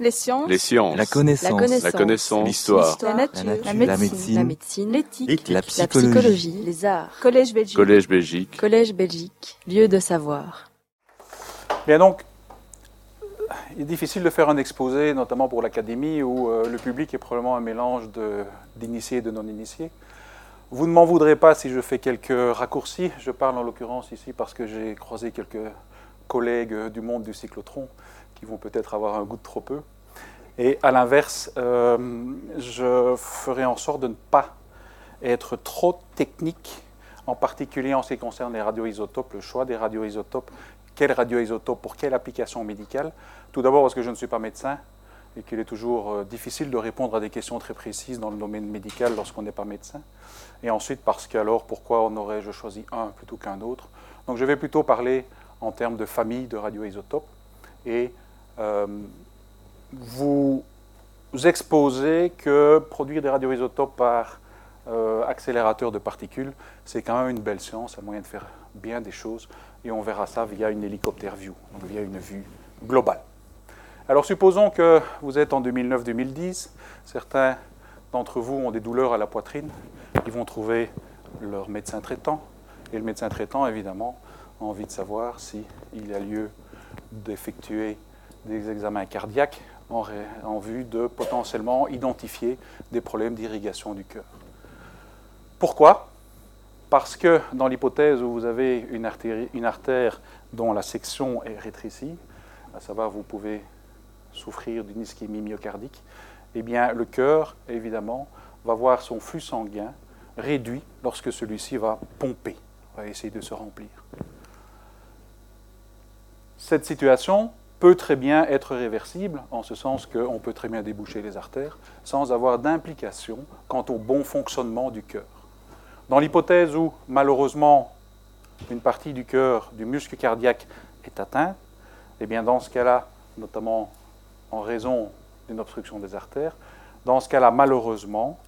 Les sciences. Les sciences. La connaissance. La. L'histoire. La nature. La La nature. La médecine. médecine. La médecine. L'éthique. La La psychologie. Les arts. Collège Belgique. Collège Belgique. Collège Belgique. Lieu de savoir. Bien donc, il est difficile de faire un exposé, notamment pour l'académie, où euh, le public est probablement un mélange de- d'initiés et de non-initiés. Vous ne m'en voudrez pas si je fais quelques raccourcis. Je parle en l'occurrence ici parce que j'ai croisé quelques collègues du monde du cyclotron qui vont peut-être avoir un goût de trop peu. Et à l'inverse, euh, je ferai en sorte de ne pas être trop technique, en particulier en ce qui concerne les radioisotopes, le choix des radioisotopes, quel radioisotope pour quelle application médicale. Tout d'abord parce que je ne suis pas médecin et qu'il est toujours euh, difficile de répondre à des questions très précises dans le domaine médical lorsqu'on n'est pas médecin. Et ensuite parce qu'alors pourquoi en aurais-je choisi un plutôt qu'un autre. Donc je vais plutôt parler en termes de famille de radioisotopes et euh, vous exposer que produire des radioisotopes par euh, accélérateur de particules, c'est quand même une belle science, un moyen de faire bien des choses, et on verra ça via une hélicoptère view, donc via une vue globale. Alors supposons que vous êtes en 2009-2010, certains d'entre vous ont des douleurs à la poitrine, ils vont trouver leur médecin traitant, et le médecin traitant, évidemment, a envie de savoir s'il a lieu d'effectuer des examens cardiaques en, vue de potentiellement identifier des problèmes d'irrigation du cœur. Pourquoi? Parce que dans l'hypothèse où vous avez une artère, une artère dont la section est rétrécie, à savoir vous pouvez souffrir d'une ischémie myocardique, eh bien le cœur, évidemment, va voir son flux sanguin réduit lorsque celui-ci va pomper, va essayer de se remplir. Cette situation peut très bien être réversible, en ce sens qu'on peut très bien déboucher les artères sans avoir d'implication quant au bon fonctionnement du cœur. Dans l'hypothèse où, malheureusement, une partie du cœur, du muscle cardiaque, est atteinte, eh bien, dans ce cas-là, notamment en raison d'une obstruction des artères, dans ce cas-là, malheureusement,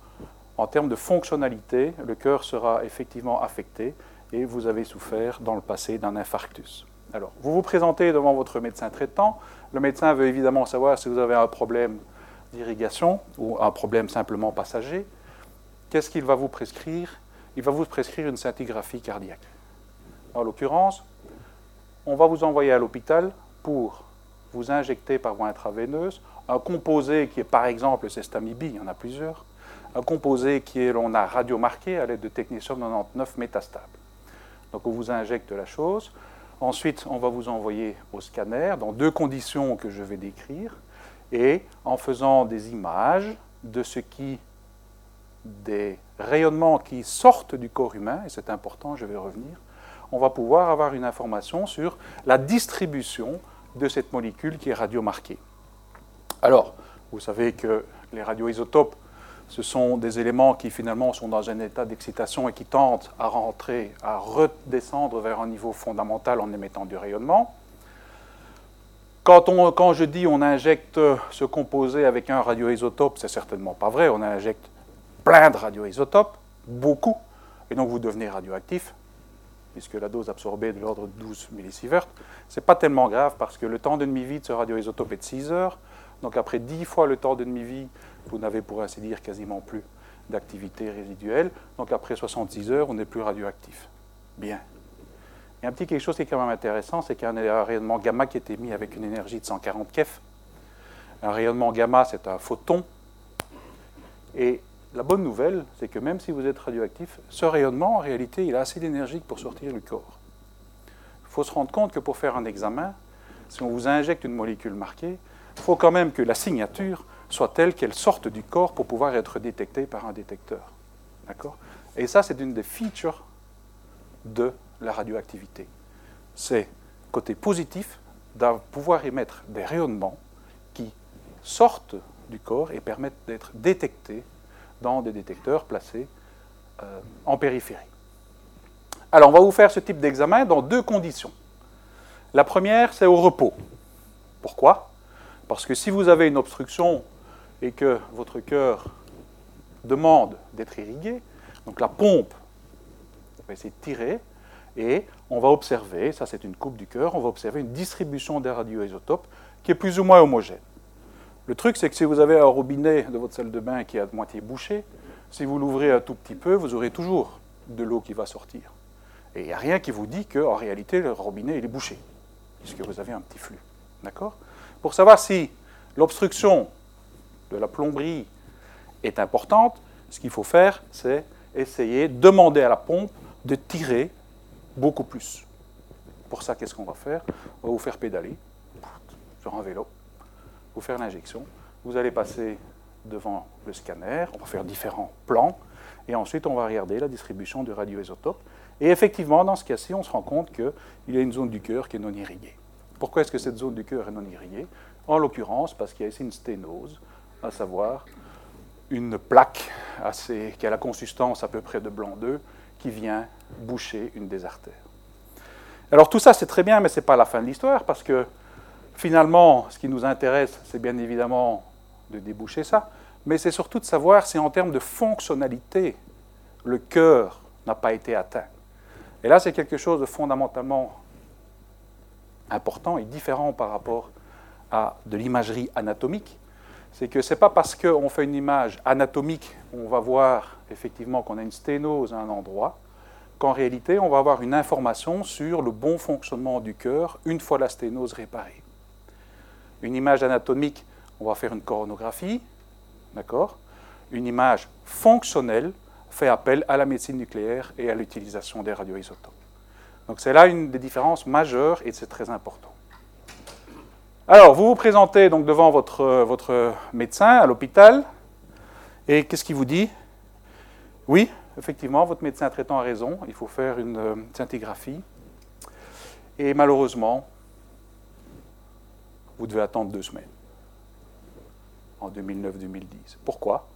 en termes de fonctionnalité, le cœur sera effectivement affecté et vous avez souffert dans le passé d'un infarctus. Alors, vous vous présentez devant votre médecin traitant. Le médecin veut évidemment savoir si vous avez un problème d'irrigation ou un problème simplement passager. Qu'est-ce qu'il va vous prescrire? Il va vous prescrire une scintigraphie cardiaque. En l'occurrence, on va vous envoyer à l'hôpital pour vous injecter par voie intraveineuse un composé qui est par exemple le cestamibie, il y en a plusieurs, un composé qui est, l'on a radiomarqué à l'aide de technétium 99 métastable. Donc on vous injecte la chose. Ensuite, on va vous envoyer au scanner dans deux conditions que je vais décrire et en faisant des images de ce qui, des rayonnements qui sortent du corps humain, et c'est important, je vais revenir, on va pouvoir avoir une information sur la distribution de cette molécule qui est radiomarquée. Alors, vous savez que les radioisotopes, ce sont des éléments qui finalement sont dans un état d'excitation et qui tentent à rentrer, à redescendre vers un niveau fondamental en émettant du rayonnement. Quand, on- quand je dis on injecte ce composé avec un radioisotope, c'est certainement pas vrai. On injecte plein de radioisotopes, beaucoup, et donc vous devenez radioactif, puisque la dose absorbée est de l'ordre de 12 millisieverts. Ce n'est pas tellement grave parce que le temps de demi-vie de ce radioisotope est de 6 heures. Donc après 10 fois le temps de demi-vie, vous n'avez pour ainsi dire quasiment plus d'activité résiduelle. Donc après 66 heures, on n'est plus radioactif. Bien. Il y a un petit quelque chose qui est quand même intéressant, c'est qu'il y a un rayonnement gamma qui est émis avec une énergie de 140 keV. Un rayonnement gamma, c'est un photon. Et la bonne nouvelle, c'est que même si vous êtes radioactif, ce rayonnement, en réalité, il a assez d'énergie pour sortir du corps. Il faut se rendre compte que pour faire un examen, si on vous injecte une molécule marquée, il faut quand même que la signature soit telle qu'elle sorte du corps pour pouvoir être détectée par un détecteur. D'accord? Et ça, c'est une des features de la radioactivité. C'est côté positif de pouvoir émettre des rayonnements qui sortent du corps et permettent d'être détectés dans des détecteurs placés euh, en périphérie. Alors, on va vous faire ce type d'examen dans deux conditions. La première, c'est au repos. Pourquoi? Parce que si vous avez une obstruction et que votre cœur demande d'être irrigué, donc la pompe va essayer de tirer, et on va observer, ça c'est une coupe du cœur, on va observer une distribution des radioisotopes qui est plus ou moins homogène. Le truc, c'est que si vous avez un robinet de votre salle de bain qui est à moitié bouché, si vous l'ouvrez un tout petit peu, vous aurez toujours de l'eau qui va sortir. Et il n'y a rien qui vous dit qu'en réalité, le robinet il est bouché, puisque vous avez un petit flux. D'accord? Pour savoir si l'obstruction de la plomberie est importante, ce qu'il faut faire, c'est essayer, de demander à la pompe de tirer beaucoup plus. Pour ça, qu'est-ce qu'on va faire? On va vous faire pédaler sur un vélo, vous faire l'injection. Vous allez passer devant le scanner, on va faire différents plans, et ensuite on va regarder la distribution du radioisotope. Et effectivement, dans ce cas-ci, on se rend compte qu'il y a une zone du cœur qui est non irriguée. Pourquoi est-ce que cette zone du cœur est non irriguée? En l'occurrence, parce qu'il y a ici une sténose, à savoir une plaque qui a la consistance à peu près de blanc d'œuf, qui vient boucher une des artères. Alors tout ça, c'est très bien, mais ce n'est pas la fin de l'histoire, parce que finalement, ce qui nous intéresse, c'est bien évidemment de déboucher ça, mais c'est surtout de savoir si en termes de fonctionnalité, le cœur n'a pas été atteint. Et là, c'est quelque chose de fondamentalement important et différent par rapport à de l'imagerie anatomique. C'est que ce n'est pas parce qu'on fait une image anatomique, on va voir effectivement qu'on a une sténose à un endroit, qu'en réalité, on va avoir une information sur le bon fonctionnement du cœur une fois la sténose réparée. Une image anatomique, on va faire une coronographie, d'accord? Une image fonctionnelle fait appel à la médecine nucléaire et à l'utilisation des radioisotopes. Donc c'est là une des différences majeures et c'est très important. Alors, vous vous présentez donc devant votre, votre médecin à l'hôpital et qu'est-ce qu'il vous dit? Oui, effectivement, votre médecin traitant a raison, il faut faire une euh, scintigraphie. Et malheureusement, vous devez attendre deux semaines en 2009-2010. Pourquoi?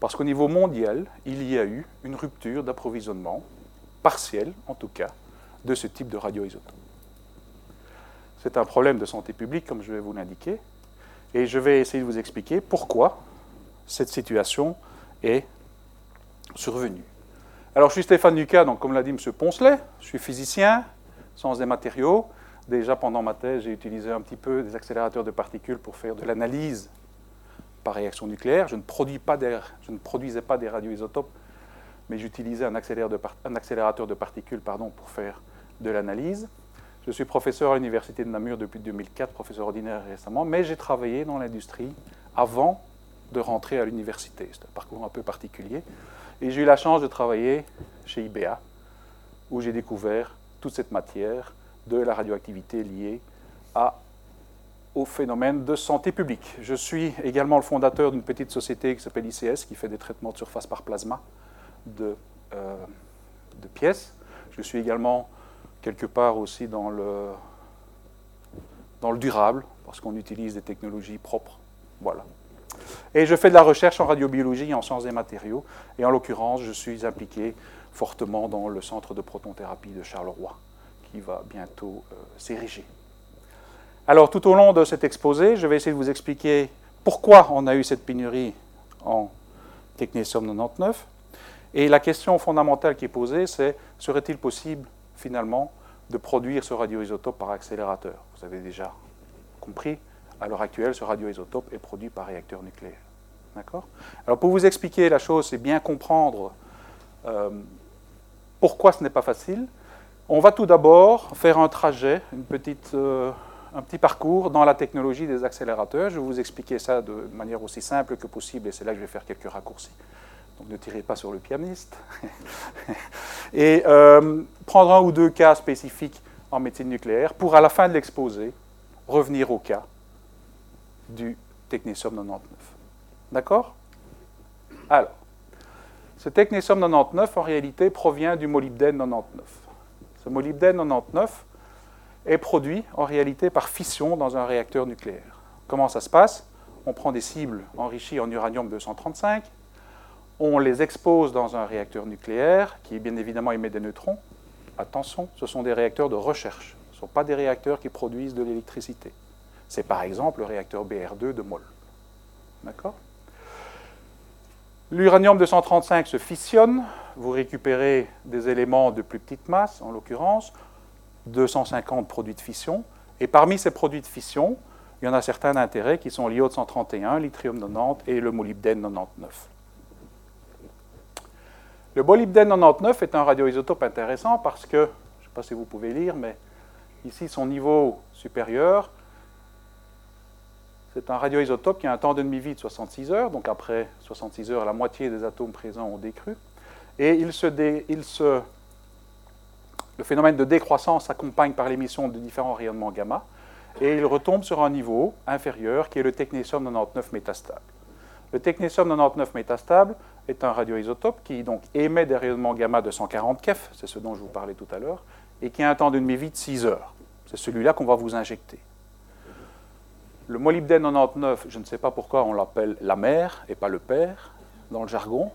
Parce qu'au niveau mondial, il y a eu une rupture d'approvisionnement, partielle en tout cas, de ce type de radioisotope. C'est un problème de santé publique, comme je vais vous l'indiquer, et je vais essayer de vous expliquer pourquoi cette situation est survenue. Alors, je suis Stéphane Lucas, donc comme l'a dit M. Poncelet, je suis physicien, sans des matériaux. Déjà pendant ma thèse, j'ai utilisé un petit peu des accélérateurs de particules pour faire de l'analyse par réaction nucléaire. Je ne, produisais pas des radioisotopes, mais j'utilisais un, accélérateur de particules pardon, pour faire de l'analyse. Je suis professeur à l'Université de Namur depuis 2004, professeur ordinaire récemment, mais j'ai travaillé dans l'industrie avant de rentrer à l'université. C'est un parcours un peu particulier. Et j'ai eu la chance de travailler chez IBA, où j'ai découvert toute cette matière de la radioactivité liée au phénomène de santé publique. Je suis également le fondateur d'une petite société qui s'appelle ICS, qui fait des traitements de surface par plasma de, euh, de pièces. Je suis également quelque part aussi dans le, dans le durable, parce qu'on utilise des technologies propres. Voilà. Et je fais de la recherche en radiobiologie en sciences des matériaux. Et en l'occurrence, je suis impliqué fortement dans le centre de protonthérapie de Charleroi, qui va bientôt euh, s'ériger. Alors, tout au long de cet exposé, je vais essayer de vous expliquer pourquoi on a eu cette pénurie en technétium 99. Et la question fondamentale qui est posée, c'est serait-il possible, finalement, de produire ce radioisotope par accélérateur Vous avez déjà compris, à l'heure actuelle, ce radioisotope est produit par réacteur nucléaire. D'accord? Alors, pour vous expliquer la chose et bien comprendre euh, pourquoi ce n'est pas facile, on va tout d'abord faire un trajet, une petite. Euh, un petit parcours dans la technologie des accélérateurs. Je vais vous expliquer ça de manière aussi simple que possible et c'est là que je vais faire quelques raccourcis. Donc ne tirez pas sur le pianiste. et euh, prendre un ou deux cas spécifiques en médecine nucléaire pour à la fin de l'exposé revenir au cas du technétium 99. D'accord? Alors, ce technétium 99 en réalité provient du molybdène 99. Ce molybdène 99 est produit en réalité par fission dans un réacteur nucléaire. Comment ça se passe? On prend des cibles enrichies en uranium-235, on les expose dans un réacteur nucléaire qui bien évidemment émet des neutrons. Attention, ce sont des réacteurs de recherche, ce ne sont pas des réacteurs qui produisent de l'électricité. C'est par exemple le réacteur BR2 de MOL. D'accord? L'uranium-235 se fissionne, vous récupérez des éléments de plus petite masse, en l'occurrence, 250 produits de fission. Et parmi ces produits de fission, il y en a certains d'intérêt qui sont l'iode 131, l'yttrium 90 et le molybdène 99. Le molybdène 99 est un radioisotope intéressant parce que, je ne sais pas si vous pouvez lire, mais ici son niveau supérieur, c'est un radioisotope qui a un temps de demi-vie de 66 heures, donc après 66 heures, la moitié des atomes présents ont décru. Et il se, le phénomène de décroissance s'accompagne par l'émission de différents rayonnements gamma, et il retombe sur un niveau inférieur qui est le technétium 99 métastable. Le technétium 99 métastable est un radioisotope qui donc émet des rayonnements gamma de 140 kef, c'est ce dont je vous parlais tout à l'heure, et qui a un temps de demi-vie de 6 heures. C'est celui-là qu'on va vous injecter. Le molybdène 99, je ne sais pas pourquoi on l'appelle la mère et pas le père dans le jargon.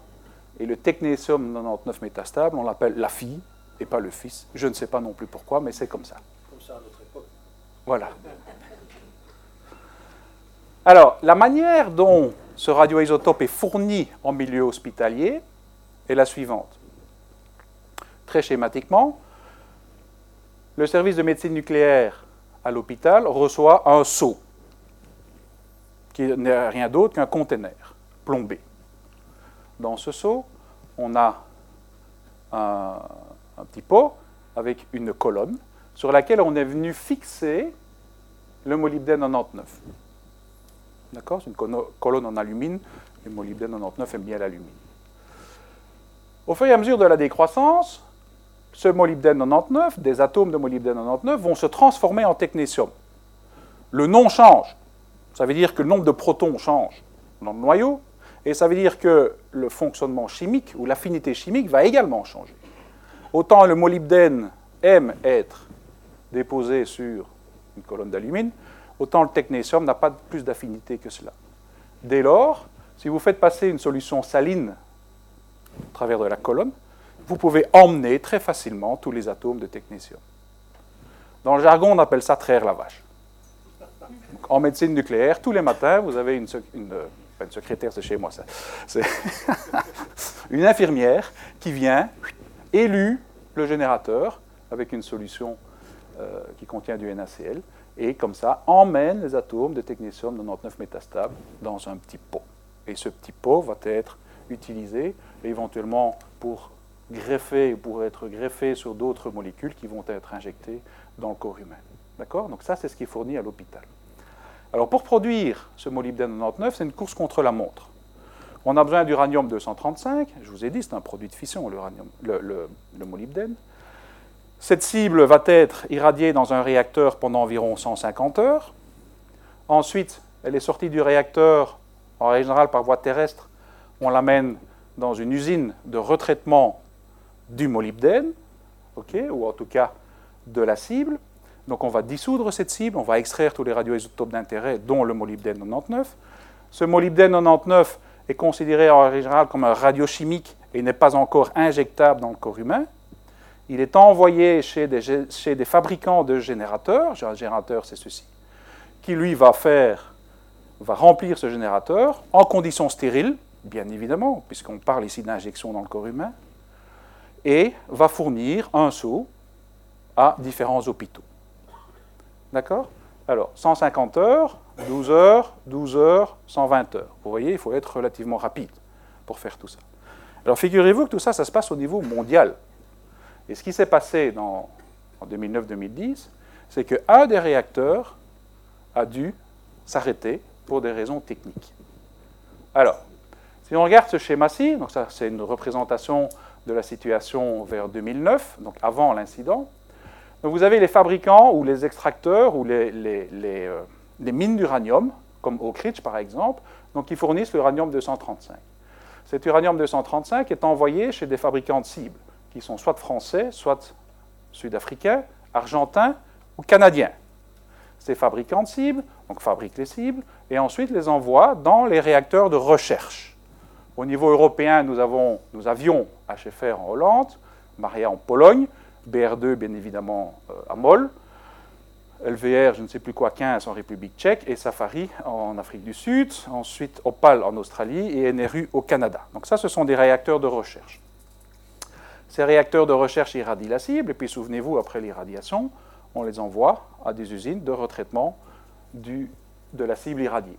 Et le technétium 99 métastable, on l'appelle la fille et pas le fils. Je ne sais pas non plus pourquoi, mais c'est comme ça. Comme ça à notre époque. Voilà. Alors, la manière dont ce radioisotope est fourni en milieu hospitalier est la suivante. Très schématiquement, le service de médecine nucléaire à l'hôpital reçoit un seau qui n'est rien d'autre qu'un conteneur plombé. Dans ce seau, on a un, petit pot avec une colonne sur laquelle on est venu fixer le molybdène 99. D'accord? C'est une colonne en alumine. Le molybdène 99 aime bien l'alumine. Au fur et à mesure de la décroissance, ce molybdène 99, des atomes de molybdène 99, vont se transformer en technétium. Le nom change. Ça veut dire que le nombre de protons change dans le noyau, et ça veut dire que le fonctionnement chimique ou l'affinité chimique va également changer. Autant le molybdène aime être déposé sur une colonne d'alumine, autant le technétium n'a pas plus d'affinité que cela. Dès lors, si vous faites passer une solution saline au travers de la colonne, vous pouvez emmener très facilement tous les atomes de technétium. Dans le jargon, on appelle ça traire la vache en médecine nucléaire, tous les matins, vous avez une, secrétaire, c'est chez moi ça, c'est une infirmière qui vient, élue le générateur avec une solution euh, qui contient du NaCl, et comme ça, emmène les atomes de technétium 99 métastable dans un petit pot. Et ce petit pot va être utilisé éventuellement pour greffer, pour être greffé sur d'autres molécules qui vont être injectées dans le corps humain. D'accord? Donc ça, c'est ce qui est fourni à l'hôpital. Alors pour produire ce molybdène 99, c'est une course contre la montre. On a besoin d'uranium 235, je vous ai dit, c'est un produit de fission, le, le, molybdène. Cette cible va être irradiée dans un réacteur pendant environ 150 heures. Ensuite, elle est sortie du réacteur, en général par voie terrestre. On l'amène dans une usine de retraitement du molybdène, ou en tout cas de la cible. Donc on va dissoudre cette cible, on va extraire tous les radioisotopes d'intérêt, dont le molybdène 99. Ce molybdène 99 est considéré en général comme un radiochimique et n'est pas encore injectable dans le corps humain. Il est envoyé chez des, fabricants de générateurs, un générateur c'est ceci, qui lui va faire, va remplir ce générateur en conditions stériles, bien évidemment, puisqu'on parle ici d'injection dans le corps humain, et va fournir un seau à différents hôpitaux. D'accord? Alors, 150 heures, 12 heures, 12 heures, 120 heures. Vous voyez, il faut être relativement rapide pour faire tout ça. Alors, figurez-vous que tout ça, ça se passe au niveau mondial. Et ce qui s'est passé en 2009-2010, c'est qu'un des réacteurs a dû s'arrêter pour des raisons techniques. Alors, si on regarde ce schéma-ci, donc ça c'est une représentation de la situation vers 2009, donc avant l'incident, vous avez les fabricants ou les extracteurs ou les, euh, mines d'uranium, comme Oak Ridge par exemple, donc qui fournissent l'uranium 235. Cet uranium 235 est envoyé chez des fabricants de cibles, qui sont soit français, soit sud-africains, argentins ou canadiens. Ces fabricants de cibles donc fabriquent les cibles et ensuite les envoient dans les réacteurs de recherche. Au niveau européen, nous, avons, nous avions HFR en Hollande, Maria en Pologne, BR2 bien évidemment euh, à Moll, LVR, je ne sais plus quoi, 15 en République tchèque, et Safari en Afrique du Sud, ensuite Opal en Australie et NRU au Canada. Donc ça, ce sont des réacteurs de recherche. Ces réacteurs de recherche irradient la cible, et puis souvenez-vous, après l'irradiation, on les envoie à des usines de retraitement de la cible irradiée,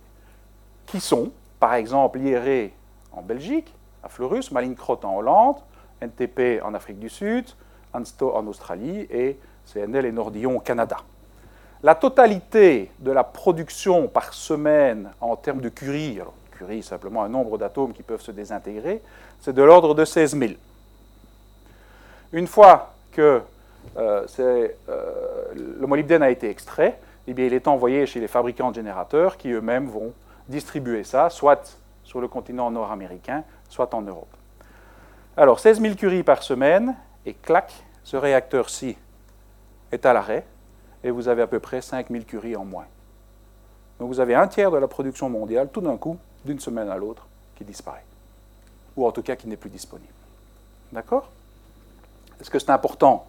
qui sont, par exemple, l'IRE en Belgique, à Fleurus, Malincrot en Hollande, NTP en Afrique du Sud, Ansto en Australie et CNL et Nordillon au Canada. La totalité de la production par semaine en termes de Curie, alors Curie simplement un nombre d'atomes qui peuvent se désintégrer, c'est de l'ordre de 16 000. Une fois que euh, euh, le molybdène a été extrait, eh il est envoyé chez les fabricants de générateurs qui eux-mêmes vont distribuer ça, soit sur le continent nord-américain, soit en Europe. Alors, 16 000 curies par semaine, et clac, ce réacteur-ci est à l'arrêt, et vous avez à peu près 5 000 curies en moins. Donc vous avez un tiers de la production mondiale, tout d'un coup, d'une semaine à l'autre, qui disparaît. Ou en tout cas qui n'est plus disponible. D'accord? Est-ce que c'est important?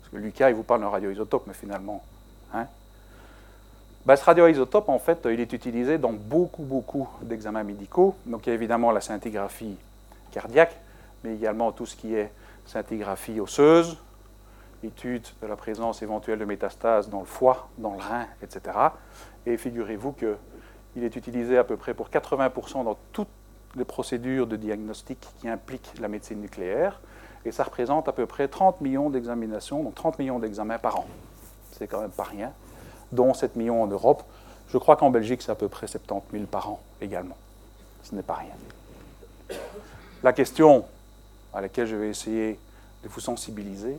Parce que Lucas, il vous parle d'un radioisotope, mais finalement, hein? Ben, ce radioisotope, en fait, il est utilisé dans beaucoup, beaucoup d'examens médicaux. Donc, il y a évidemment la scintigraphie cardiaque, mais également tout ce qui est scintigraphie osseuse, étude de la présence éventuelle de métastases dans le foie, dans le rein, etc. Et figurez-vous qu'il est utilisé à peu près pour 80% dans toutes les procédures de diagnostic qui impliquent la médecine nucléaire. Et ça représente à peu près 30 millions d'examinations, donc 30 millions d'examens par an. C'est quand même pas rien, dont 7 millions en Europe. Je crois qu'en Belgique, c'est à peu près 70 000 par an également. Ce n'est pas rien. La question à laquelle je vais essayer de vous sensibiliser,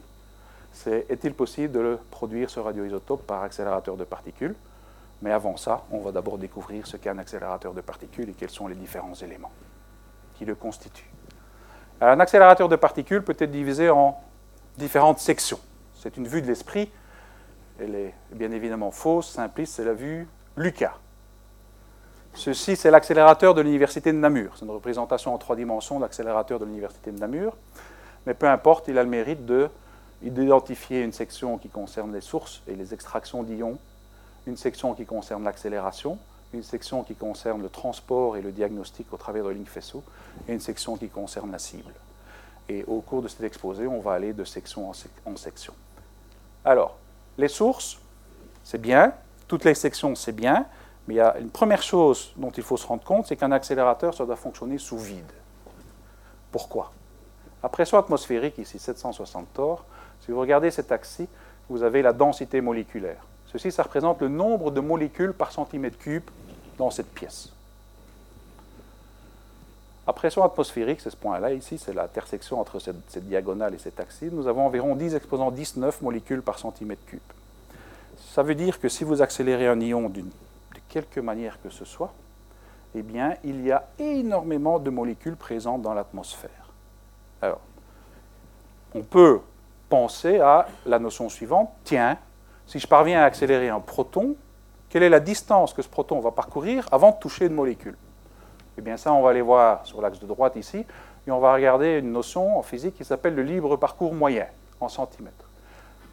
c'est est-il possible de produire ce radioisotope par accélérateur de particules? Mais avant ça, on va d'abord découvrir ce qu'est un accélérateur de particules et quels sont les différents éléments qui le constituent. Un accélérateur de particules peut être divisé en différentes sections. C'est une vue de l'esprit. Elle est bien évidemment fausse, simpliste, c'est la vue Lucas. Ceci, c'est l'accélérateur de l'Université de Namur. C'est une représentation en trois dimensions de l'accélérateur de l'Université de Namur. Mais peu importe, il a le mérite de d'identifier une section qui concerne les sources et les extractions d'ions, une section qui concerne l'accélération, une section qui concerne le transport et le diagnostic au travers de lignes faisceau, et une section qui concerne la cible. Et au cours de cet exposé, on va aller de section en, section. Alors, les sources, c'est bien, toutes les sections, c'est bien, mais il y a une première chose dont il faut se rendre compte, c'est qu'un accélérateur, ça doit fonctionner sous vide. Pourquoi? À pression atmosphérique, ici 760 torts, si vous regardez cet axe-ci, vous avez la densité moléculaire. Ceci, ça représente le nombre de molécules par centimètre cube dans cette pièce. À pression atmosphérique, c'est ce point-là, ici, c'est l'intersection entre cette, diagonale et cet axe. Nous avons environ 10 exposants 19 molécules par centimètre cube. Ça veut dire que si vous accélérez un ion de quelque manière que ce soit, eh bien, il y a énormément de molécules présentes dans l'atmosphère. Alors, on peut penser à la notion suivante. Tiens, si je parviens à accélérer un proton, quelle est la distance que ce proton va parcourir avant de toucher une molécule Eh bien ça, on va aller voir sur l'axe de droite ici, et on va regarder une notion en physique qui s'appelle le libre parcours moyen en centimètres.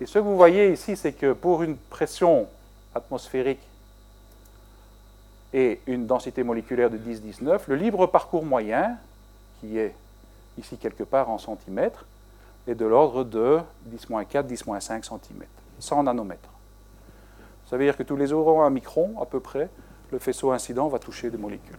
Et ce que vous voyez ici, c'est que pour une pression atmosphérique et une densité moléculaire de 10-19, le libre parcours moyen, qui est ici quelque part en centimètres, est de l'ordre de 10-4, 10-5 cm, 100 nanomètres. Ça veut dire que tous les euros un micron, à peu près, le faisceau incident va toucher des molécules.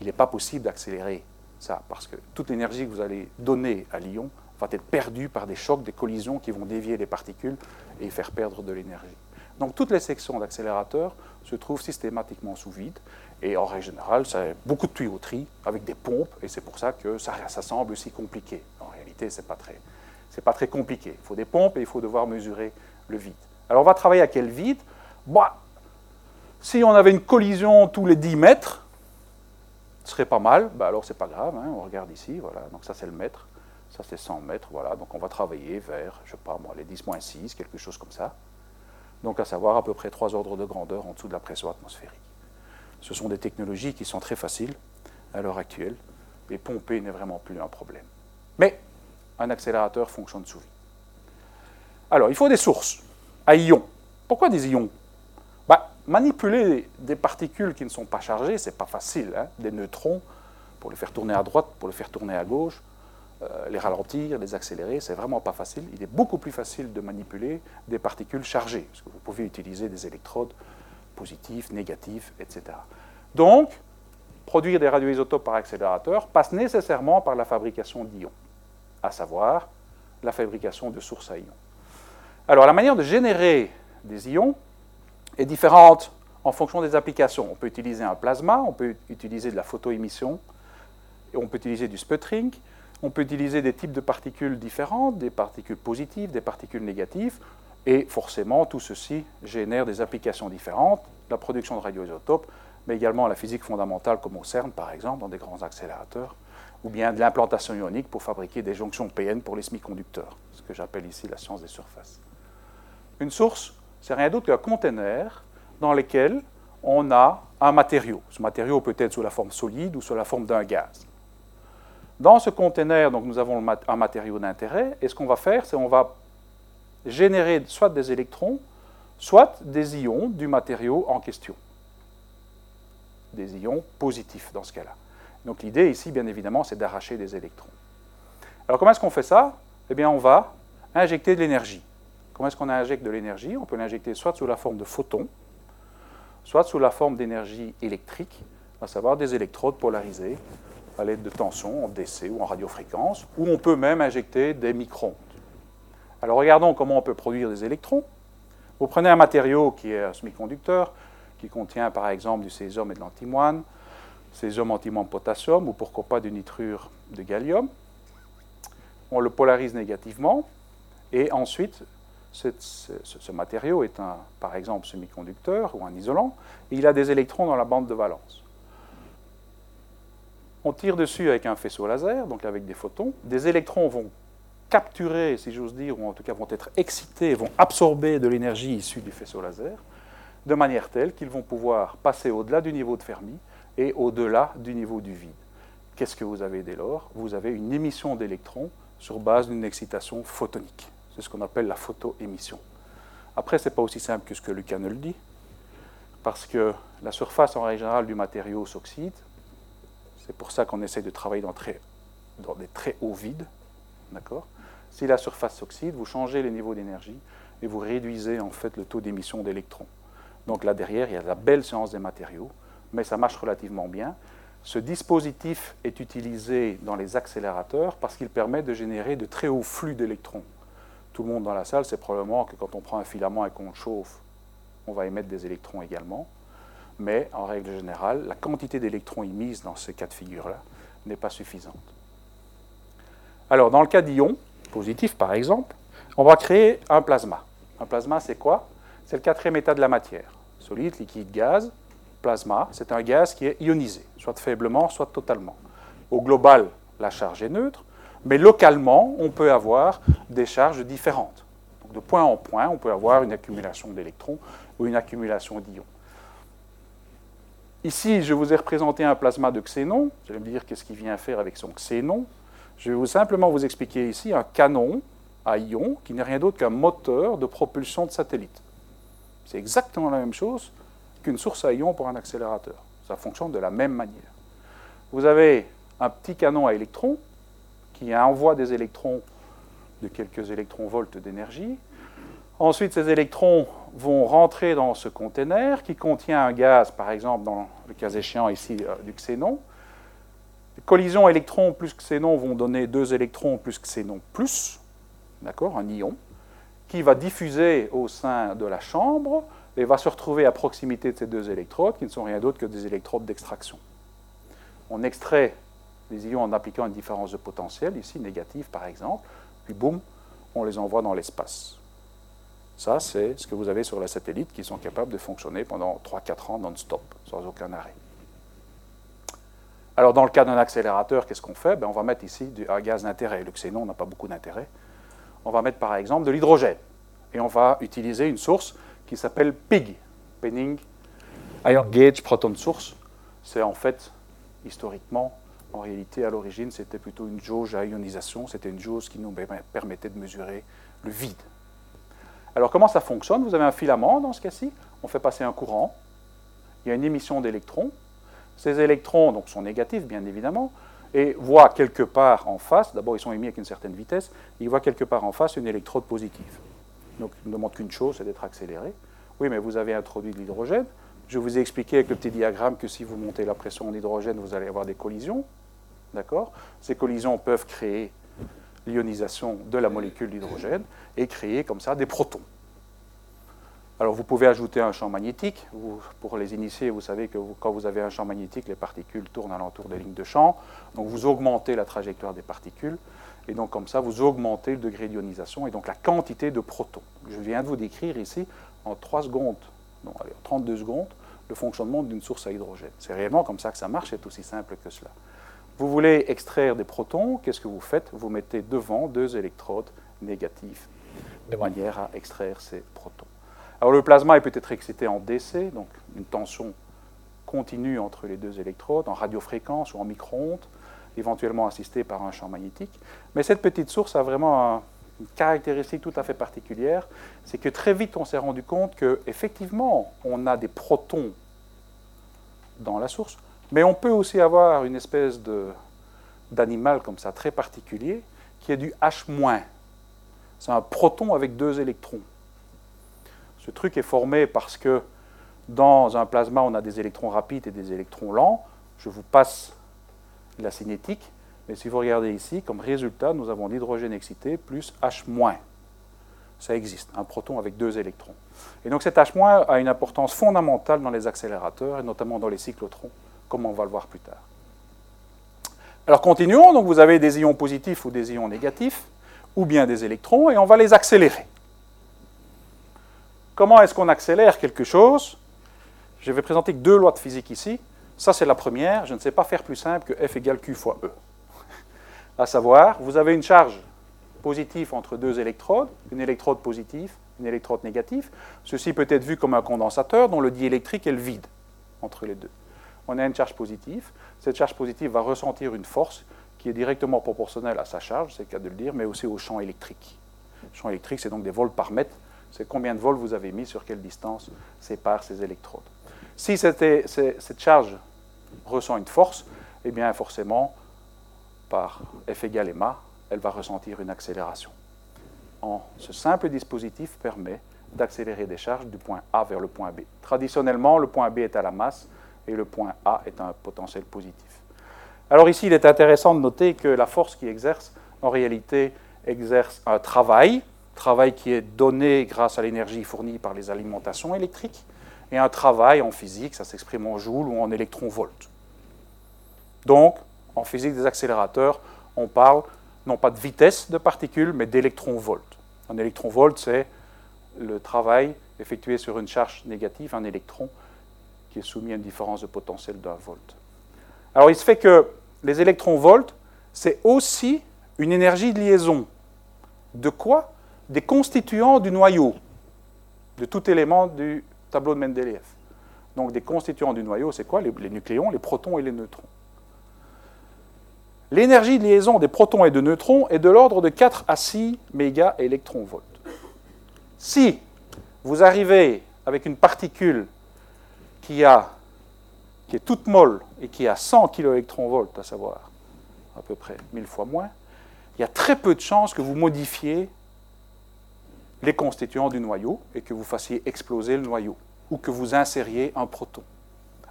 Il n'est pas possible d'accélérer ça, parce que toute l'énergie que vous allez donner à l'ion va être perdue par des chocs, des collisions qui vont dévier les particules et faire perdre de l'énergie. Donc toutes les sections d'accélérateur se trouvent systématiquement sous vide, et en règle générale, ça a beaucoup de tuyauterie avec des pompes, et c'est pour ça que ça, semble si compliqué. En réalité, ce n'est pas pas très compliqué. Il faut des pompes et il faut devoir mesurer le vide. Alors on va travailler à quel vide? Bah, Si on avait une collision tous les 10 mètres, ce serait pas mal. Bah, alors c'est pas grave, hein. on regarde ici, voilà. Donc ça c'est le mètre, ça c'est 100 mètres, voilà. Donc on va travailler vers, je sais pas moi, les 10-6, quelque chose comme ça. Donc à savoir à peu près 3 ordres de grandeur en dessous de la pression atmosphérique. Ce sont des technologies qui sont très faciles à l'heure actuelle, et pomper n'est vraiment plus un problème. Mais un accélérateur fonctionne sous vide. Alors, il faut des sources à ions. Pourquoi des ions? Manipuler des particules qui ne sont pas chargées, ce n'est pas facile. Hein. Des neutrons, pour les faire tourner à droite, pour les faire tourner à gauche, euh, les ralentir, les accélérer, c'est vraiment pas facile. Il est beaucoup plus facile de manipuler des particules chargées, parce que vous pouvez utiliser des électrodes positifs, négatifs, etc. Donc, produire des radioisotopes par accélérateur passe nécessairement par la fabrication d'ions, à savoir la fabrication de sources à ions. Alors, la manière de générer des ions est différente en fonction des applications. On peut utiliser un plasma, on peut utiliser de la photoémission, on peut utiliser du sputtering, on peut utiliser des types de particules différentes, des particules positives, des particules négatives, et forcément, tout ceci génère des applications différentes, la production de radioisotopes, mais également la physique fondamentale comme au CERN, par exemple, dans des grands accélérateurs, ou bien de l'implantation ionique pour fabriquer des jonctions PN pour les semi-conducteurs, ce que j'appelle ici la science des surfaces. Une source, c'est rien d'autre qu'un conteneur dans lequel on a un matériau. Ce matériau peut être sous la forme solide ou sous la forme d'un gaz. Dans ce conteneur, donc, nous avons un matériau d'intérêt, et ce qu'on va faire, c'est qu'on va générer soit des électrons, soit des ions du matériau en question. Des ions positifs dans ce cas-là. Donc l'idée ici, bien évidemment, c'est d'arracher des électrons. Alors comment est-ce qu'on fait ça? Eh bien, on va injecter de l'énergie. Comment est-ce qu'on injecte de l'énergie On peut l'injecter soit sous la forme de photons, soit sous la forme d'énergie électrique, à savoir des électrodes polarisées à l'aide de tension en DC ou en radiofréquence, ou on peut même injecter des microns. Alors regardons comment on peut produire des électrons. Vous prenez un matériau qui est un semi-conducteur, qui contient par exemple du césium et de l'antimoine, césium, antimoine, potassium, ou pourquoi pas du nitrure de gallium. On le polarise négativement, et ensuite, ce, matériau est un, par exemple, semi-conducteur ou un isolant, et il a des électrons dans la bande de valence. On tire dessus avec un faisceau laser, donc avec des photons. Des électrons vont capturer, si j'ose dire, ou en tout cas vont être excités, vont absorber de l'énergie issue du faisceau laser, de manière telle qu'ils vont pouvoir passer au-delà du niveau de Fermi et au-delà du niveau du vide. Qu'est-ce que vous avez dès lors? Vous avez une émission d'électrons sur base d'une excitation photonique. C'est ce qu'on appelle la photoémission. Après, ce n'est pas aussi simple que ce que Lucas ne le dit, parce que la surface en règle générale du matériau s'oxyde. C'est pour ça qu'on essaie de travailler dans, dans des très hauts vides. D'accord? Si la surface s'oxyde, vous changez les niveaux d'énergie et vous réduisez en fait le taux d'émission d'électrons. Donc là derrière, il y a la belle science des matériaux, mais ça marche relativement bien. Ce dispositif est utilisé dans les accélérateurs parce qu'il permet de générer de très hauts flux d'électrons. Tout le monde dans la salle sait probablement que quand on prend un filament et qu'on le chauffe, on va émettre des électrons également. Mais en règle générale, la quantité d'électrons émises dans ces cas de figure-là n'est pas suffisante. Alors, dans le cas d'ion, positif par exemple, on va créer un plasma. Un plasma, c'est quoi? C'est le quatrième état de la matière. Solide, liquide, gaz. Plasma, c'est un gaz qui est ionisé, soit faiblement, soit totalement. Au global, la charge est neutre, mais localement, on peut avoir des charges différentes. Donc, de point en point, on peut avoir une accumulation d'électrons ou une accumulation d'ions. Ici, je vous ai représenté un plasma de xénon. Vous allez me dire qu'est-ce qu'il vient faire avec son xénon? Je vais simplement vous expliquer ici un canon à ion qui n'est rien d'autre qu'un moteur de propulsion de satellite. C'est exactement la même chose qu'une source à ion pour un accélérateur. Ça fonctionne de la même manière. Vous avez un petit canon à électrons qui envoie des électrons de quelques électronvolts d'énergie. Ensuite, ces électrons vont rentrer dans ce conteneur qui contient un gaz, par exemple, dans le cas échéant ici euh, du xénon. Collision électrons plus xénon vont donner deux électrons plus xénon plus, d'accord, un ion, qui va diffuser au sein de la chambre et va se retrouver à proximité de ces deux électrodes, qui ne sont rien d'autre que des électrodes d'extraction. On extrait les ions en appliquant une différence de potentiel, ici négative par exemple, puis boum, on les envoie dans l'espace. Ça, c'est ce que vous avez sur la satellite qui sont capables de fonctionner pendant 3-4 ans non-stop, sans aucun arrêt. Alors, dans le cas d'un accélérateur, qu'est-ce qu'on fait? Ben, On va mettre ici du, un gaz d'intérêt. Le xénon n'a pas beaucoup d'intérêt. On va mettre par exemple de l'hydrogène. Et on va utiliser une source qui s'appelle PIG, Penning Ion Gauge Proton Source. C'est en fait, historiquement, en réalité, à l'origine, c'était plutôt une jauge à ionisation. C'était une jauge qui nous permettait de mesurer le vide. Alors, comment ça fonctionne? Vous avez un filament dans ce cas-ci. On fait passer un courant. Il y a une émission d'électrons. Ces électrons donc, sont négatifs, bien évidemment, et voient quelque part en face, d'abord ils sont émis avec une certaine vitesse, ils voient quelque part en face une électrode positive. Donc ils ne demandent qu'une chose, c'est d'être accéléré. Oui, mais vous avez introduit de l'hydrogène, Je vous ai expliqué avec le petit diagramme que si vous montez la pression en hydrogène, vous allez avoir des collisions. D'accord Ces collisions peuvent créer l'ionisation de la molécule d'hydrogène et créer comme ça des protons. Alors vous pouvez ajouter un champ magnétique. pour les initiés, vous savez que quand vous avez un champ magnétique, les particules tournent alentour des lignes de champ. Donc vous augmentez la trajectoire des particules. Et donc comme ça, vous augmentez le degré d'ionisation et donc la quantité de protons. Je viens de vous décrire ici en 3 secondes, non, allez, en 32 secondes, le fonctionnement d'une source à hydrogène. C'est réellement comme ça que ça marche, c'est aussi simple que cela. Vous voulez extraire des protons, qu'est-ce que vous faites? Vous mettez devant deux électrodes négatives de manière à extraire ces protons. Alors le plasma est peut-être excité en DC, donc une tension continue entre les deux électrodes, en radiofréquence ou en micro-ondes, éventuellement assistée par un champ magnétique. Mais cette petite source a vraiment une caractéristique tout à fait particulière, c'est que très vite on s'est rendu compte qu'effectivement on a des protons dans la source, mais on peut aussi avoir une espèce d'animal comme ça très particulier qui est du H-. C'est un proton avec deux électrons. Ce truc est formé parce que dans un plasma, on a des électrons rapides et des électrons lents. Je vous passe la cinétique. Mais si vous regardez ici, comme résultat, nous avons l'hydrogène excité plus H-. Ça existe, un proton avec deux électrons. Et donc cet H- a une importance fondamentale dans les accélérateurs, et notamment dans les cyclotrons, comme on va le voir plus tard. Alors continuons, donc vous avez des ions positifs ou des ions négatifs, ou bien des électrons, et on va les accélérer. Comment est-ce qu'on accélère quelque chose? Je vais présenter deux lois de physique ici. Ça, c'est la première. Je ne sais pas faire plus simple que F égale Q fois E. À savoir, vous avez une charge positive entre deux électrodes, une électrode positive, une électrode négative. Ceci peut être vu comme un condensateur dont le diélectrique est le vide entre les deux. On a une charge positive. Cette charge positive va ressentir une force qui est directement proportionnelle à sa charge, c'est le cas de le dire, mais aussi au champ électrique. Le champ électrique, c'est donc des volts par mètre c'est combien de volts vous avez mis sur quelle distance séparent ces électrodes. Si cette charge ressent une force, eh bien forcément, par F égale ma, elle va ressentir une accélération. En, ce simple dispositif permet d'accélérer des charges du point A vers le point B. Traditionnellement, le point B est à la masse et le point A est un potentiel positif. Alors ici, il est intéressant de noter que la force qui exerce, en réalité, exerce un travail travail qui est donné grâce à l'énergie fournie par les alimentations électriques, et un travail en physique, ça s'exprime en joules ou en électronvolts. Donc, en physique des accélérateurs, on parle non pas de vitesse de particules, mais d'électronvolts. Un électronvolt, c'est le travail effectué sur une charge négative, un électron, qui est soumis à une différence de potentiel d'un volt. Alors, il se fait que les électronvolts, c'est aussi une énergie de liaison. De quoi des constituants du noyau, de tout élément du tableau de Mendeleev. Donc des constituants du noyau, c'est quoi les, nucléons, les protons et les neutrons. L'énergie de liaison des protons et de neutrons est de l'ordre de 4 à 6 méga volts Si vous arrivez avec une particule qui, a, qui est toute molle et qui a 100 keV, à savoir à peu près 1000 fois moins, il y a très peu de chances que vous modifiez les constituants du noyau et que vous fassiez exploser le noyau ou que vous insériez un proton.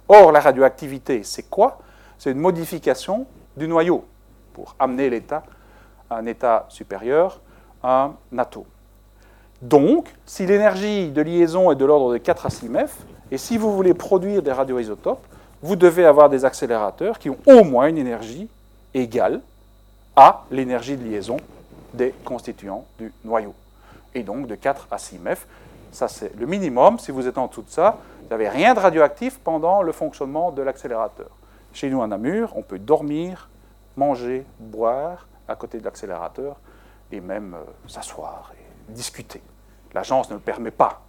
Or, la radioactivité, c'est quoi? C'est une modification du noyau pour amener l'état à un état supérieur un atome. Donc, si l'énergie de liaison est de l'ordre de 4 à 6 MeV, et si vous voulez produire des radioisotopes, vous devez avoir des accélérateurs qui ont au moins une énergie égale à l'énergie de liaison des constituants du noyau et donc de 4 à 6 MeV. Ça, c'est le minimum. Si vous êtes en dessous de ça, vous n'avez rien de radioactif pendant le fonctionnement de l'accélérateur. Chez nous, à Namur, on peut dormir, manger, boire à côté de l'accélérateur et même euh, s'asseoir et discuter. L'agence ne le permet pas,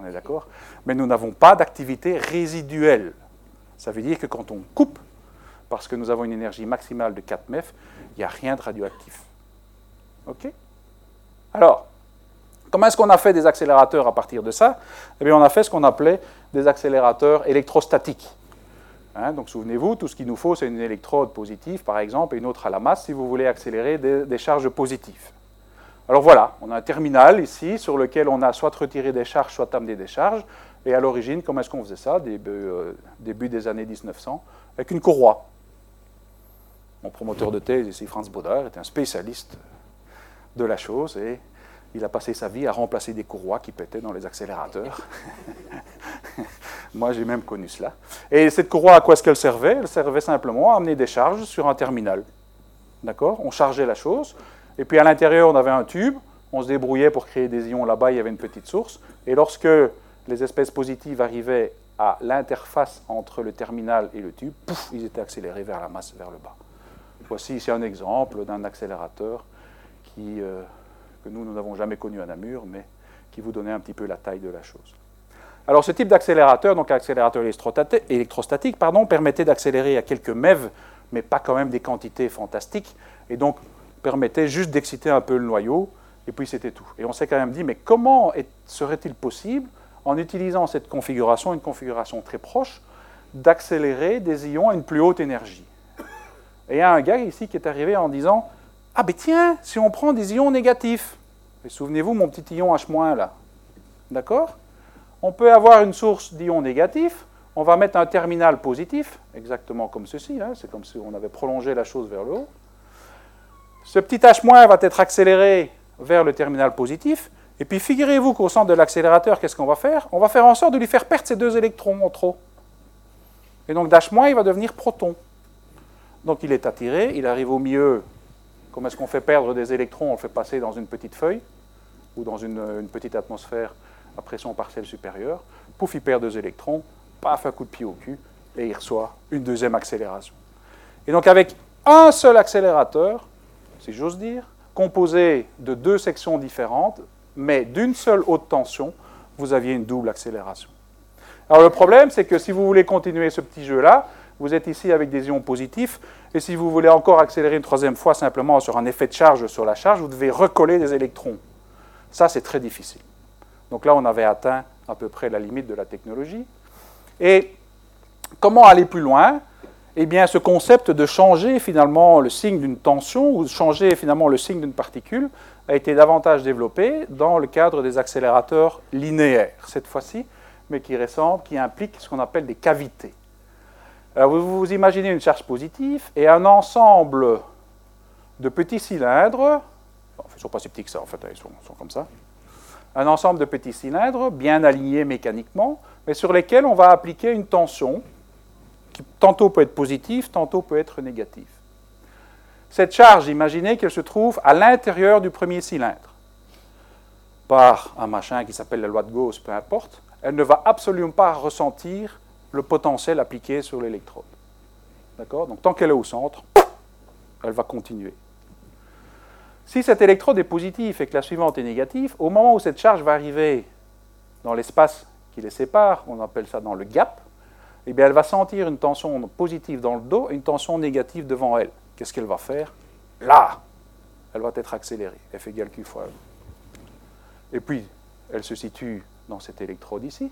on est d'accord Mais nous n'avons pas d'activité résiduelle. Ça veut dire que quand on coupe, parce que nous avons une énergie maximale de 4 MeV, il n'y a rien de radioactif. OK? Alors, Comment est-ce qu'on a fait des accélérateurs à partir de ça? Eh bien, on a fait ce qu'on appelait des accélérateurs électrostatiques. Hein, donc, souvenez-vous, tout ce qu'il nous faut, c'est une électrode positive, par exemple, et une autre à la masse, si vous voulez accélérer des, charges positives. Alors voilà, on a un terminal ici sur lequel on a soit retiré des charges, soit amené des charges, Et à l'origine, comment est-ce qu'on faisait ça, début, euh, début, des années 1900 Avec une courroie. Mon promoteur de thèse ici, Franz Baudard, était un spécialiste de la chose et il a passé sa vie à remplacer des courroies qui pétaient dans les accélérateurs. Moi, j'ai même connu cela. Et cette courroie, à quoi est-ce qu'elle servait? Elle servait simplement à amener des charges sur un terminal. D'accord? On chargeait la chose, et puis à l'intérieur, on avait un tube, on se débrouillait pour créer des ions là-bas, il y avait une petite source, et lorsque les espèces positives arrivaient à l'interface entre le terminal et le tube, pouf, ils étaient accélérés vers la masse, vers le bas. Voici ici un exemple d'un accélérateur euh, que nous, nous n'avons jamais connu à Namur, mais qui vous donnait un petit peu la taille de la chose. Alors ce type d'accélérateur, donc accélérateur électrostatique, pardon, permettait d'accélérer à quelques MeV, mais pas quand même des quantités fantastiques, et donc permettait juste d'exciter un peu le noyau, et puis c'était tout. Et on s'est quand même dit, mais comment serait-il possible, en utilisant cette configuration, une configuration très proche, d'accélérer des ions à une plus haute énergie? Et il y a un gars ici qui est arrivé en disant, ah ben tiens, si on prend des ions négatifs, souvenez-vous mon petit ion H- là, d'accord? On peut avoir une source d'ions négatifs, on va mettre un terminal positif, exactement comme ceci, hein, c'est comme si on avait prolongé la chose vers le haut. Ce petit H- va être accéléré vers le terminal positif, et puis figurez-vous qu'au centre de l'accélérateur, qu'est-ce qu'on va faire? On va faire en sorte de lui faire perdre ces deux électrons en trop. Et donc d'H- il va devenir proton. Donc il est attiré, il arrive au milieu Comment est-ce qu'on fait perdre des électrons? On le fait passer dans une petite feuille ou dans une, petite atmosphère à pression partielle supérieure. Pouf, il perd deux électrons, paf, un coup de pied au cul, et il reçoit une deuxième accélération. Et donc avec un seul accélérateur, j'ose dire, composé de deux sections différentes, mais d'une seule haute tension, vous aviez une double accélération. Alors le problème, c'est que si vous voulez continuer ce petit jeu-là, vous êtes ici avec des ions positifs, et si vous voulez encore accélérer une troisième fois simplement sur un effet de charge sur la charge, vous devez recoller des électrons. Ça, c'est très difficile. Donc là, on avait atteint à peu près la limite de la technologie. Et comment aller plus loin? Eh bien, ce concept de changer finalement le signe d'une tension ou de changer finalement le signe d'une particule a été davantage développé dans le cadre des accélérateurs linéaires, cette fois-ci, mais qui ressemblent, qui impliquent ce qu'on appelle des cavités. Alors vous, vous imaginez une charge positive et un ensemble de petits cylindres, ils ne sont pas si petits que ça en fait, ils sont, comme ça, un ensemble de petits cylindres bien alignés mécaniquement, mais sur lesquels on va appliquer une tension tantôt peut être positive, tantôt peut être négative. Cette charge, imaginez qu'elle se trouve à l'intérieur du premier cylindre, par un machin qui s'appelle la loi de Gauss, peu importe, elle ne va absolument pas ressentir le potentiel appliqué sur l'électrode. D'accord? Donc tant qu'elle est au centre, elle va continuer. Si cette électrode est positive et que la suivante est négative, au moment où cette charge va arriver dans l'espace qui les sépare, on appelle ça dans le gap, eh elle va sentir une tension positive dans le dos et une tension négative devant elle. Qu'est-ce qu'elle va faire? Là, elle va être accélérée, F égale Q fois E. Et puis, elle se situe dans cette électrode ici,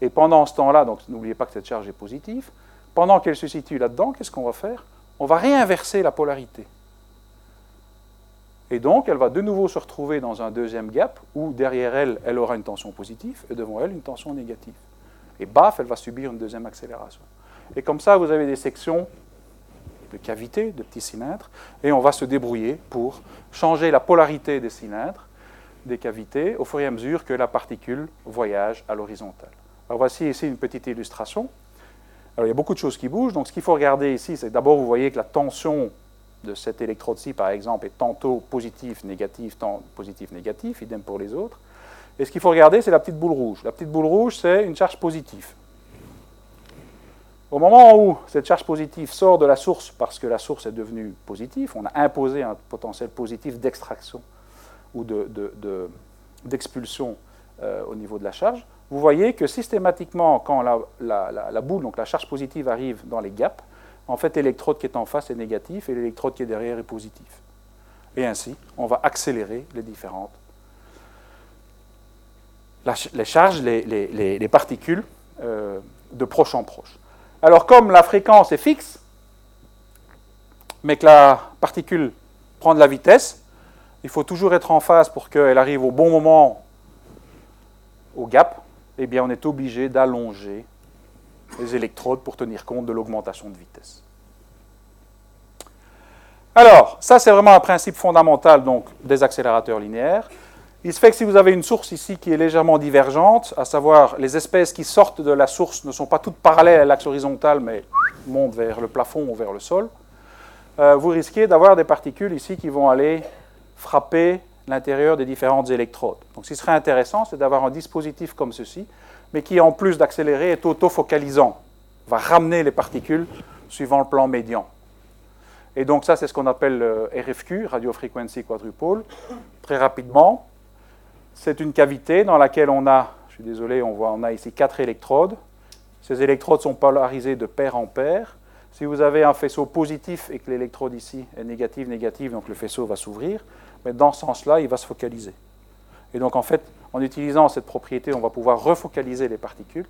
et pendant ce temps-là, donc n'oubliez pas que cette charge est positive, pendant qu'elle se situe là-dedans, qu'est-ce qu'on va faire? On va réinverser la polarité. Et donc, elle va de nouveau se retrouver dans un deuxième gap où derrière elle, elle aura une tension positive et devant elle, une tension négative. Et baf, elle va subir une deuxième accélération. Et comme ça, vous avez des sections de cavités, de petits cylindres, et on va se débrouiller pour changer la polarité des cylindres, des cavités, au fur et à mesure que la particule voyage à l'horizontale. Alors voici ici une petite illustration. Alors il y a beaucoup de choses qui bougent, donc ce qu'il faut regarder ici, c'est d'abord vous voyez que la tension de cette électrode-ci, par exemple, est tantôt positive, négative, tant positif, négatif, idem pour les autres. Et ce qu'il faut regarder, c'est la petite boule rouge. La petite boule rouge, c'est une charge positive. Au moment où cette charge positive sort de la source parce que la source est devenue positive, on a imposé un potentiel positif d'extraction ou d'expulsion de, euh, au niveau de la charge, vous voyez que systématiquement, quand la, boule, donc la charge positive, arrive dans les gaps, en fait, l'électrode qui est en face est négatif et l'électrode qui est derrière est positif. Et ainsi, on va accélérer les différentes. Les charges, les, particules, euh, de proche en proche. Alors, comme la fréquence est fixe, mais que la particule prend de la vitesse, il faut toujours être en phase pour qu'elle arrive au bon moment au gap eh bien, on est obligé d'allonger les électrodes pour tenir compte de l'augmentation de vitesse. Alors, ça c'est vraiment un principe fondamental donc, des accélérateurs linéaires. Il se fait que si vous avez une source ici qui est légèrement divergente, à savoir les espèces qui sortent de la source ne sont pas toutes parallèles à l'axe horizontal, mais montent vers le plafond ou vers le sol, euh, vous risquez d'avoir des particules ici qui vont aller frapper l'intérieur des différentes électrodes. Donc ce qui serait intéressant, c'est d'avoir un dispositif comme ceci, mais qui en plus d'accélérer est auto-focalisant, va ramener les particules suivant le plan médian. Et donc ça, c'est ce qu'on appelle le RFQ, Radio Frequency Quadrupole. Très rapidement, c'est une cavité dans laquelle on a, je suis désolé, on voit, on a ici quatre électrodes. Ces électrodes sont polarisées de paire en paire. Si vous avez un faisceau positif et que l'électrode ici est négative, négative, donc le faisceau va s'ouvrir, mais dans ce sens-là, il va se focaliser. Et donc en fait, en utilisant cette propriété, on va pouvoir refocaliser les particules.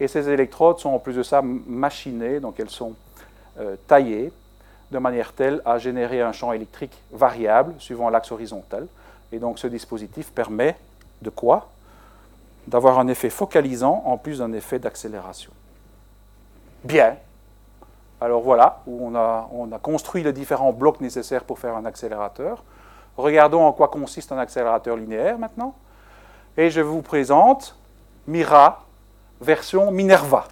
Et ces électrodes sont en plus de ça machinées, donc elles sont euh, taillées de manière telle à générer un champ électrique variable suivant l'axe horizontal. Et donc ce dispositif permet de quoi D'avoir un effet focalisant en plus d'un effet d'accélération. Bien. Alors voilà, où on a, on a construit les différents blocs nécessaires pour faire un accélérateur. Regardons en quoi consiste un accélérateur linéaire maintenant. Et je vous présente Mira version Minerva.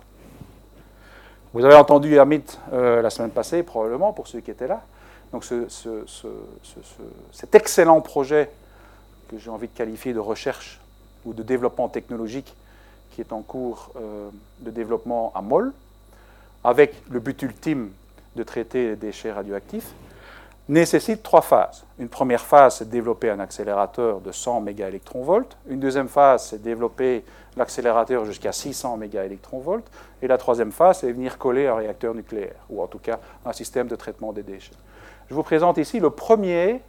Vous avez entendu Amit euh, la semaine passée, probablement, pour ceux qui étaient là. Donc cet excellent projet que j'ai envie de qualifier de recherche ou de développement technologique qui est en cours euh, de développement à MOL, avec le but ultime de traiter les déchets radioactifs, nécessite trois phases. Une première phase, c'est de développer un accélérateur de 100 mégaélectronvolts. Une deuxième phase, c'est de développer l'accélérateur jusqu'à 600 mégaélectronvolts. Et la troisième phase, c'est venir coller un réacteur nucléaire, ou en tout cas un système de traitement des déchets. Je vous présente ici le premier,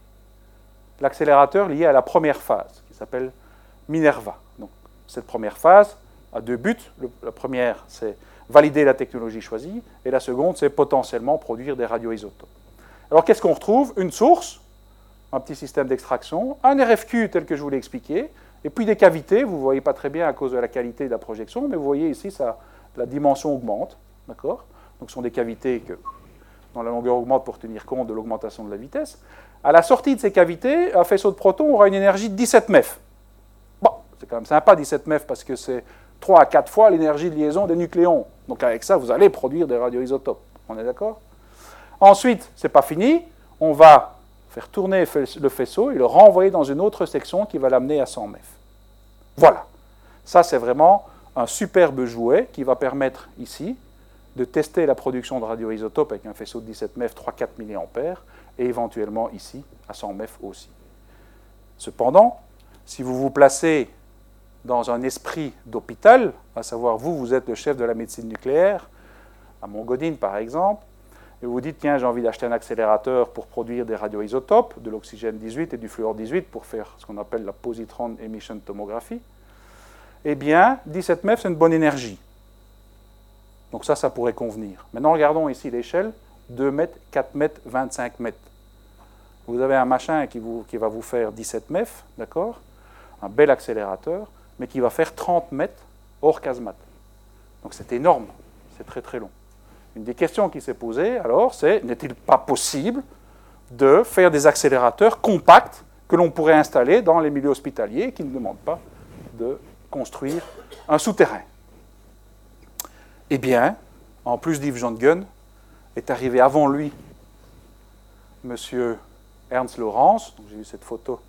l'accélérateur lié à la première phase, qui s'appelle Minerva. Donc, cette première phase a deux buts. la première, c'est valider la technologie choisie, et la seconde, c'est potentiellement produire des radioisotopes. Alors, qu'est-ce qu'on retrouve? Une source, un petit système d'extraction, un RFQ tel que je vous l'ai expliqué, et puis des cavités, vous ne voyez pas très bien à cause de la qualité de la projection, mais vous voyez ici, ça, la dimension augmente, d'accord? Donc ce sont des cavités que, dont la longueur augmente pour tenir compte de l'augmentation de la vitesse. À la sortie de ces cavités, un faisceau de protons aura une énergie de 17 MEF. Bon, c'est quand même sympa 17 MEF parce que c'est 3 à 4 fois l'énergie de liaison des nucléons. Donc avec ça, vous allez produire des radioisotopes. On est d'accord? Ensuite, ce n'est pas fini, on va faire tourner le faisceau et le renvoyer dans une autre section qui va l'amener à 100 MEF. Voilà. Ça, c'est vraiment un superbe jouet qui va permettre ici de tester la production de radioisotopes avec un faisceau de 17 MEF 3-4 mA et éventuellement ici à 100 MEF aussi. Cependant, si vous vous placez dans un esprit d'hôpital, à savoir vous, vous êtes le chef de la médecine nucléaire, à Montgodine par exemple, et vous dites, tiens, j'ai envie d'acheter un accélérateur pour produire des radioisotopes, de l'oxygène 18 et du fluor 18 pour faire ce qu'on appelle la positron emission tomography, eh bien, 17 MEF, c'est une bonne énergie. Donc ça, ça pourrait convenir. Maintenant, regardons ici l'échelle, 2 mètres, 4 mètres, 25 mètres. Vous avez un machin qui, va vous faire 17 MEF, d'accord? Un bel accélérateur, mais qui va faire 30 mètres hors casemate. Donc c'est énorme, c'est très très long. Une des questions qui s'est posée, alors, c'est n'est-il pas possible de faire des accélérateurs compacts que l'on pourrait installer dans les milieux hospitaliers qui ne demandent pas de construire un souterrain? Eh bien, en plus d'Yves Gunn, est arrivé avant lui M. Ernst Lawrence, j'ai eu cette photo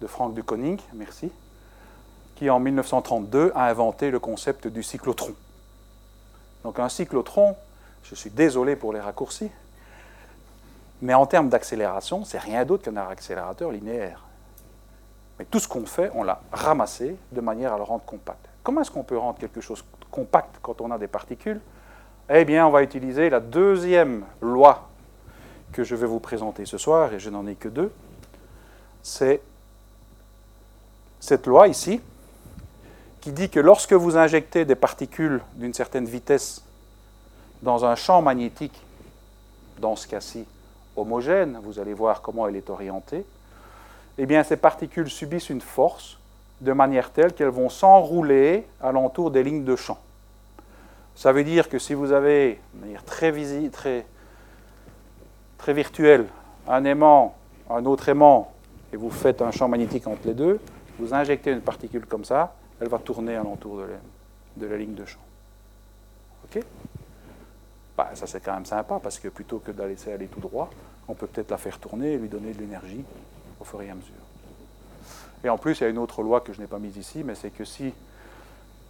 de Frank de Koning, merci, qui en 1932 a inventé le concept du cyclotron. Donc un cyclotron, je suis désolé pour les raccourcis, mais en termes d'accélération, c'est rien d'autre qu'un accélérateur linéaire. Mais tout ce qu'on fait, on l'a ramassé de manière à le rendre compact. Comment est-ce qu'on peut rendre quelque chose compact quand on a des particules? Eh bien, on va utiliser la deuxième loi que je vais vous présenter ce soir, et je n'en ai que deux. C'est cette loi ici, qui dit que lorsque vous injectez des particules d'une certaine vitesse dans un champ magnétique, dans ce cas-ci homogène, vous allez voir comment elle est orientée, eh bien ces particules subissent une force de manière telle qu'elles vont s'enrouler alentour des lignes de champ. Ça veut dire que si vous avez, de manière très, visible, très, très virtuelle, un aimant, un autre aimant, et vous faites un champ magnétique entre les deux, vous injectez une particule comme ça, elle va tourner alentour de la, de la ligne de champ. OK? Bah, Ça, c'est quand même sympa, parce que plutôt que de laisser aller tout droit, on peut peut-être la faire tourner et lui donner de l'énergie au fur et à mesure. Et en plus, il y a une autre loi que je n'ai pas mise ici, mais c'est que si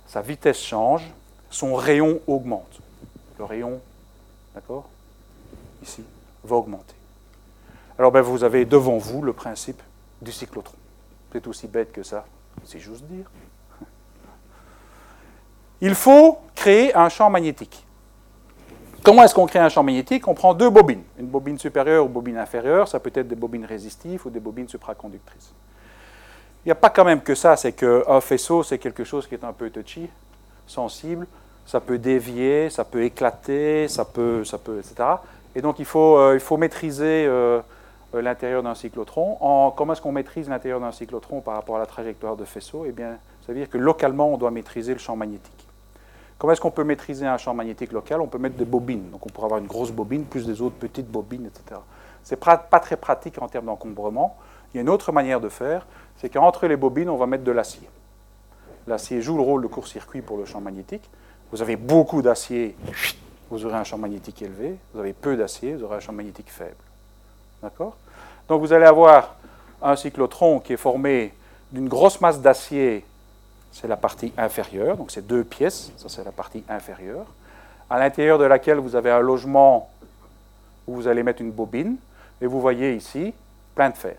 sa vitesse change, son rayon augmente. Le rayon, d'accord? Ici, va augmenter. Alors ben, vous avez devant vous le principe du cyclotron. C'est aussi bête que ça, si j'ose dire. Il faut créer un champ magnétique. Comment est-ce qu'on crée un champ magnétique? On prend deux bobines, une bobine supérieure ou une bobine inférieure, ça peut être des bobines résistives ou des bobines supraconductrices. Il n'y a pas quand même que ça, c'est qu'un faisceau, c'est quelque chose qui est un peu touchy, sensible, ça peut dévier, ça peut éclater, ça peut, ça peut etc. Et donc il faut, euh, il faut maîtriser euh, l'intérieur d'un cyclotron. En, comment est-ce qu'on maîtrise l'intérieur d'un cyclotron par rapport à la trajectoire de faisceau? Eh bien, ça veut dire que localement, on doit maîtriser le champ magnétique. Comment est-ce qu'on peut maîtriser un champ magnétique local? On peut mettre des bobines. Donc on pourrait avoir une grosse bobine plus des autres petites bobines, etc. C'est pas très pratique en termes d'encombrement. Il y a une autre manière de faire, c'est qu'entre les bobines, on va mettre de l'acier. L'acier joue le rôle de court-circuit pour le champ magnétique. Vous avez beaucoup d'acier, vous aurez un champ magnétique élevé. Vous avez peu d'acier, vous aurez un champ magnétique faible. D'accord? Donc vous allez avoir un cyclotron qui est formé d'une grosse masse d'acier, c'est la partie inférieure, donc c'est deux pièces, ça c'est la partie inférieure, à l'intérieur de laquelle vous avez un logement où vous allez mettre une bobine, et vous voyez ici plein de fer.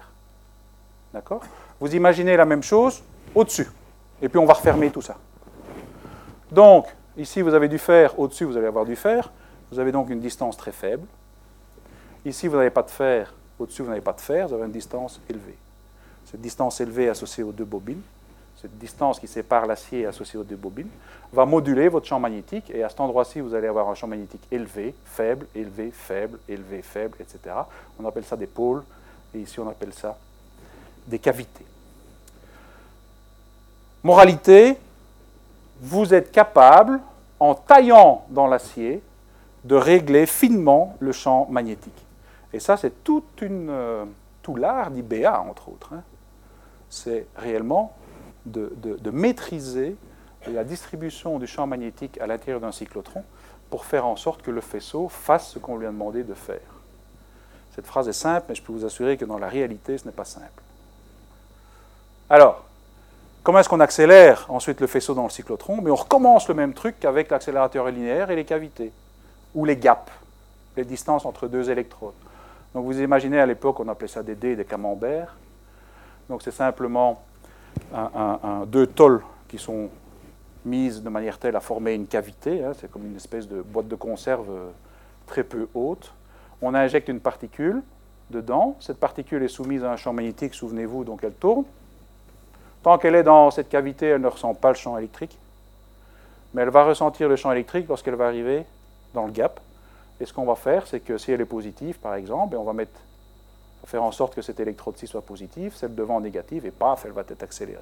D'accord? Vous imaginez la même chose au-dessus, et puis on va refermer tout ça. Donc, Ici, vous avez du fer, au-dessus, vous allez avoir du fer. Vous avez donc une distance très faible. Ici, vous n'avez pas de fer, au-dessus, vous n'avez pas de fer, vous avez une distance élevée. Cette distance élevée associée aux deux bobines, cette distance qui sépare l'acier associé aux deux bobines, va moduler votre champ magnétique, et à cet endroit-ci, vous allez avoir un champ magnétique élevé, faible, élevé, faible, élevé, faible, etc. On appelle ça des pôles, et ici, on appelle ça des cavités. Moralité, vous êtes capable, en taillant dans l'acier, de régler finement le champ magnétique. Et ça, c'est toute une, euh, tout l'art d'IBA, entre autres. Hein. C'est réellement de, maîtriser la distribution du champ magnétique à l'intérieur d'un cyclotron pour faire en sorte que le faisceau fasse ce qu'on lui a demandé de faire. Cette phrase est simple, mais je peux vous assurer que dans la réalité, ce n'est pas simple. Alors, Comment est-ce qu'on accélère ensuite le faisceau dans le cyclotron Mais on recommence le même truc qu'avec l'accélérateur linéaire et les cavités, ou les gaps, les distances entre deux électrodes. Donc vous imaginez à l'époque, on appelait ça des dés, des camemberts. Donc c'est simplement deux tôles qui sont mises de manière telle à former une cavité. Hein. c'est comme une espèce de boîte de conserve euh, très peu haute. On injecte une particule dedans. Cette particule est soumise à un champ magnétique, souvenez-vous, donc elle tourne. Tant qu'elle est dans cette cavité, elle ne ressent pas le champ électrique. Mais elle va ressentir le champ électrique lorsqu'elle va arriver dans le gap. Et ce qu'on va faire, c'est que si elle est positive, par exemple, on va, faire en sorte que cette électrode-ci soit positive, celle devant négative, et paf, elle va être accélérée.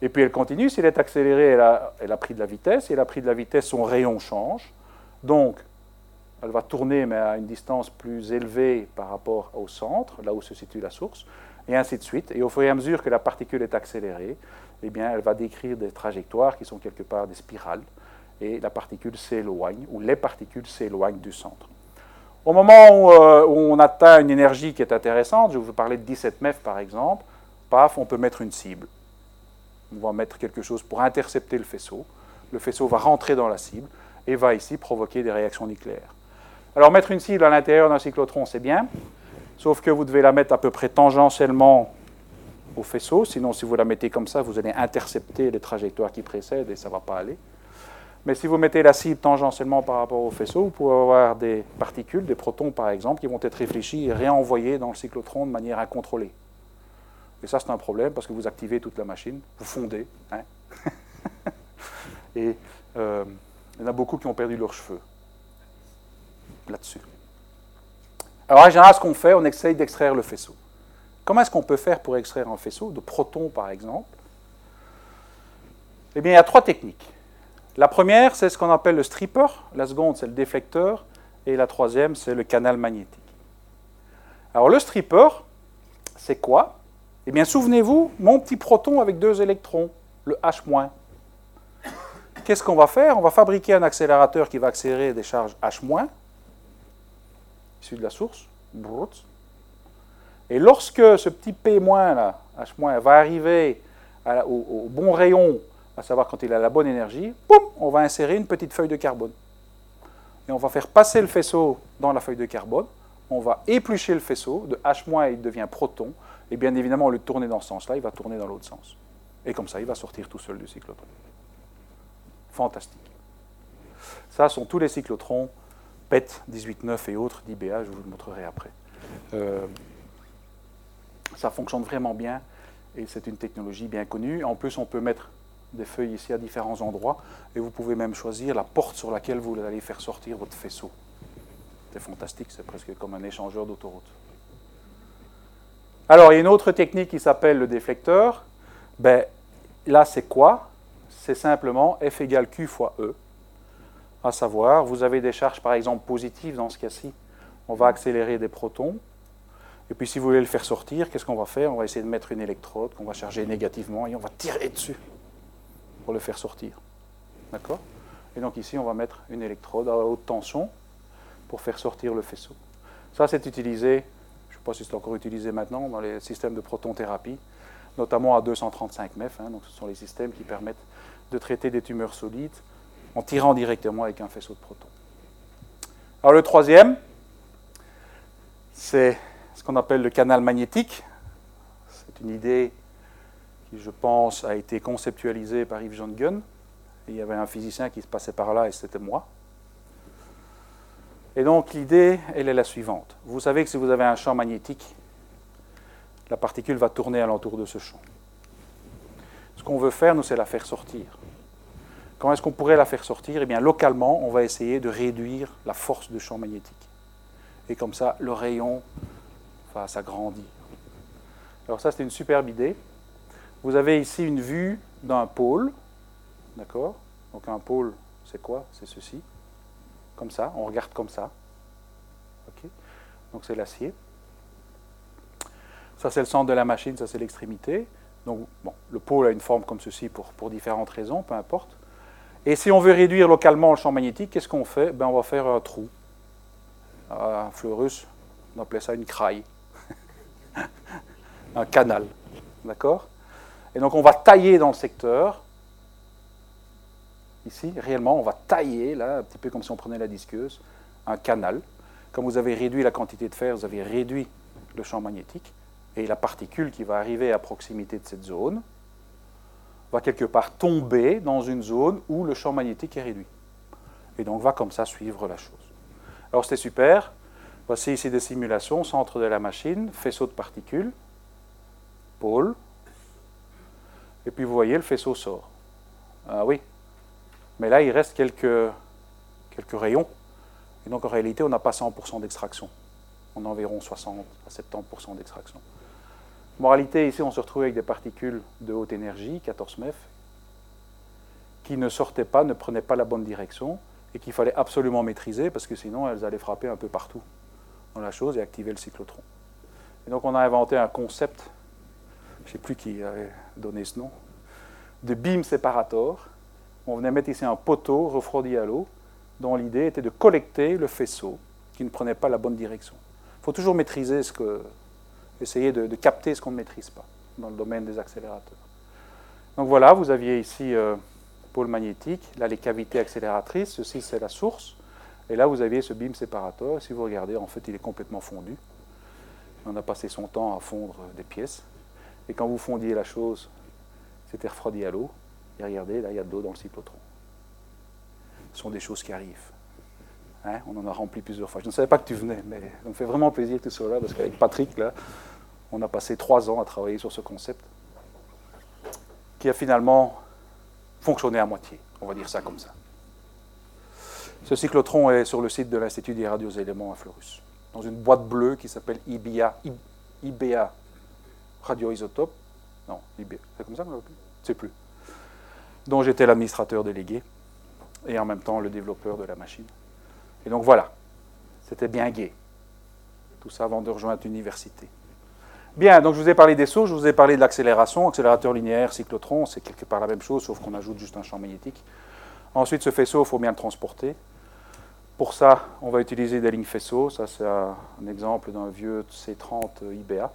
Et puis elle continue, si elle est accélérée, elle a, elle a pris de la vitesse, et elle a pris de la vitesse, son rayon change. Donc, elle va tourner, mais à une distance plus élevée par rapport au centre, là où se situe la source et ainsi de suite. Et au fur et à mesure que la particule est accélérée, eh bien, elle va décrire des trajectoires qui sont quelque part des spirales, et la particule s'éloigne, ou les particules s'éloignent du centre. Au moment euh, où, on atteint une énergie qui est intéressante, je vous parlais de 17 MeV par exemple, paf, on peut mettre une cible. On va mettre quelque chose pour intercepter le faisceau. Le faisceau va rentrer dans la cible et va ici provoquer des réactions nucléaires. Alors mettre une cible à l'intérieur d'un cyclotron, c'est bien, sauf que vous devez la mettre à peu près tangentiellement au faisceau, sinon si vous la mettez comme ça, vous allez intercepter les trajectoires qui précèdent et ça ne va pas aller. Mais si vous mettez la cible tangentiellement par rapport au faisceau, vous pouvez avoir des particules, des protons par exemple, qui vont être réfléchis et réenvoyés dans le cyclotron de manière incontrôlée. Et ça, c'est un problème parce que vous activez toute la machine, vous fondez. Hein. et euh, il y en a beaucoup qui ont perdu leurs cheveux là-dessus. Alors en général, ce qu'on fait, on essaye d'extraire le faisceau. Comment est-ce qu'on peut faire pour extraire un faisceau de protons, par exemple? Eh bien, il y a trois techniques. La première, c'est ce qu'on appelle le stripper. La seconde, c'est le déflecteur. Et la troisième, c'est le canal magnétique. Alors, le stripper, c'est quoi? Eh bien, souvenez-vous, mon petit proton avec deux électrons, le H-. Qu'est-ce qu'on va faire? On va fabriquer un accélérateur qui va accélérer des charges H-, issu de la source. Et lorsque ce petit P- là, H- va arriver au, bon rayon, à savoir quand il a la bonne énergie, on va insérer une petite feuille de carbone. Et on va faire passer le faisceau dans la feuille de carbone, on va éplucher le faisceau, de H- il devient proton, et bien évidemment, au lieu de tourner dans ce sens-là, il va tourner dans l'autre sens. Et comme ça, il va sortir tout seul du cyclotron. Fantastique. Ça sont tous les cyclotrons PET 18.9 et autres d'IBA, je vous le montrerai après. Euh, ça fonctionne vraiment bien et c'est une technologie bien connue. En plus, on peut mettre des feuilles ici à différents endroits et vous pouvez même choisir la porte sur laquelle vous allez faire sortir votre faisceau. C'est fantastique, c'est presque comme un échangeur d'autoroute. Alors, il y a une autre technique qui s'appelle le déflecteur. Ben, là, c'est quoi? C'est simplement F égale Q fois E. À savoir, vous avez des charges, par exemple, positives dans ce cas-ci. On va accélérer des protons. Et puis si vous voulez le faire sortir, qu'est-ce qu'on va faire? On va essayer de mettre une électrode qu'on va charger négativement et on va tirer dessus pour le faire sortir. D'accord? Et donc ici, on va mettre une électrode à haute tension pour faire sortir le faisceau. Ça, c'est utilisé, je ne sais pas si c'est encore utilisé maintenant, dans les systèmes de protonthérapie, notamment à 235 MEF. Hein, donc ce sont les systèmes qui permettent de traiter des tumeurs solides en tirant directement avec un faisceau de protons. Alors le troisième, c'est ce qu'on appelle le canal magnétique. C'est une idée qui, je pense, a été conceptualisée par Yves John Gunn. il y avait un physicien qui se passait par là et c'était moi. Et donc l'idée, elle est la suivante. Vous savez que si vous avez un champ magnétique, la particule va tourner alentour de ce champ. Ce qu'on veut faire, nous, c'est la faire sortir. Comment est-ce qu'on pourrait la faire sortir? Eh bien, localement, on va essayer de réduire la force du champ magnétique. Et comme ça, le rayon va s'agrandir. Alors ça, c'est une superbe idée. Vous avez ici une vue d'un pôle. D'accord? Donc un pôle, c'est quoi? C'est ceci. Comme ça, on regarde comme ça. OK? Donc c'est l'acier. Ça, c'est le centre de la machine, ça, c'est l'extrémité. Donc, bon, le pôle a une forme comme ceci pour différentes raisons, peu importe. Et si on veut réduire localement le champ magnétique, qu'est-ce qu'on fait? Ben, On va faire un trou. Un fleurus, on appelait ça une craille. un canal. D'accord? Et donc on va tailler dans le secteur. Ici, réellement, on va tailler, là, un petit peu comme si on prenait la disqueuse, un canal. Comme vous avez réduit la quantité de fer, vous avez réduit le champ magnétique. Et la particule qui va arriver à proximité de cette zone va quelque part tomber dans une zone où le champ magnétique est réduit. Et donc va comme ça suivre la chose. Alors c'était super. Voici ici des simulations, centre de la machine, faisceau de particules, pôle. Et puis vous voyez, le faisceau sort. Ah oui. Mais là, il reste quelques, quelques rayons. Et donc en réalité, on n'a pas 100% d'extraction. On a environ 60 à 70% d'extraction. Moralité, ici, on se retrouvait avec des particules de haute énergie, 14 MEF, qui ne sortaient pas, ne prenaient pas la bonne direction, et qu'il fallait absolument maîtriser, parce que sinon, elles allaient frapper un peu partout dans la chose et activer le cyclotron. Et donc, on a inventé un concept, je ne sais plus qui avait donné ce nom, de beam séparator. On venait mettre ici un poteau refroidi à l'eau, dont l'idée était de collecter le faisceau qui ne prenait pas la bonne direction. Il faut toujours maîtriser ce que, essayer de, capter ce qu'on ne maîtrise pas dans le domaine des accélérateurs. Donc voilà, vous aviez ici euh, pôle magnétique, là les cavités accélératrices, ceci c'est la source, et là vous aviez ce beam séparateur, si vous regardez, en fait il est complètement fondu. On a passé son temps à fondre des pièces, et quand vous fondiez la chose, c'était refroidi à l'eau, et regardez, là il y a de l'eau dans le cyclotron. Ce sont des choses qui arrivent. Hein, on en a rempli plusieurs fois. Je ne savais pas que tu venais, mais ça me fait vraiment plaisir que tu sois là, parce qu'avec Patrick, là, on a passé trois ans à travailler sur ce concept, qui a finalement fonctionné à moitié, on va dire ça comme ça. Ce cyclotron est sur le site de l'Institut des radioéléments à Fleurus, dans une boîte bleue qui s'appelle IBA, IBA radioisotope. Non, IBA, c'est comme ça qu'on l'appelle? Je ne sais plus. dont j'étais l'administrateur délégué et en même temps le développeur de la machine. Et donc voilà, c'était bien gai. Tout ça avant de rejoindre l'université. Bien, donc je vous ai parlé des sauts, je vous ai parlé de l'accélération, accélérateur linéaire, cyclotron, c'est quelque part la même chose, sauf qu'on ajoute juste un champ magnétique. Ensuite, ce faisceau, il faut bien le transporter. Pour ça, on va utiliser des lignes faisceaux. Ça, c'est un exemple d'un vieux C30 IBA,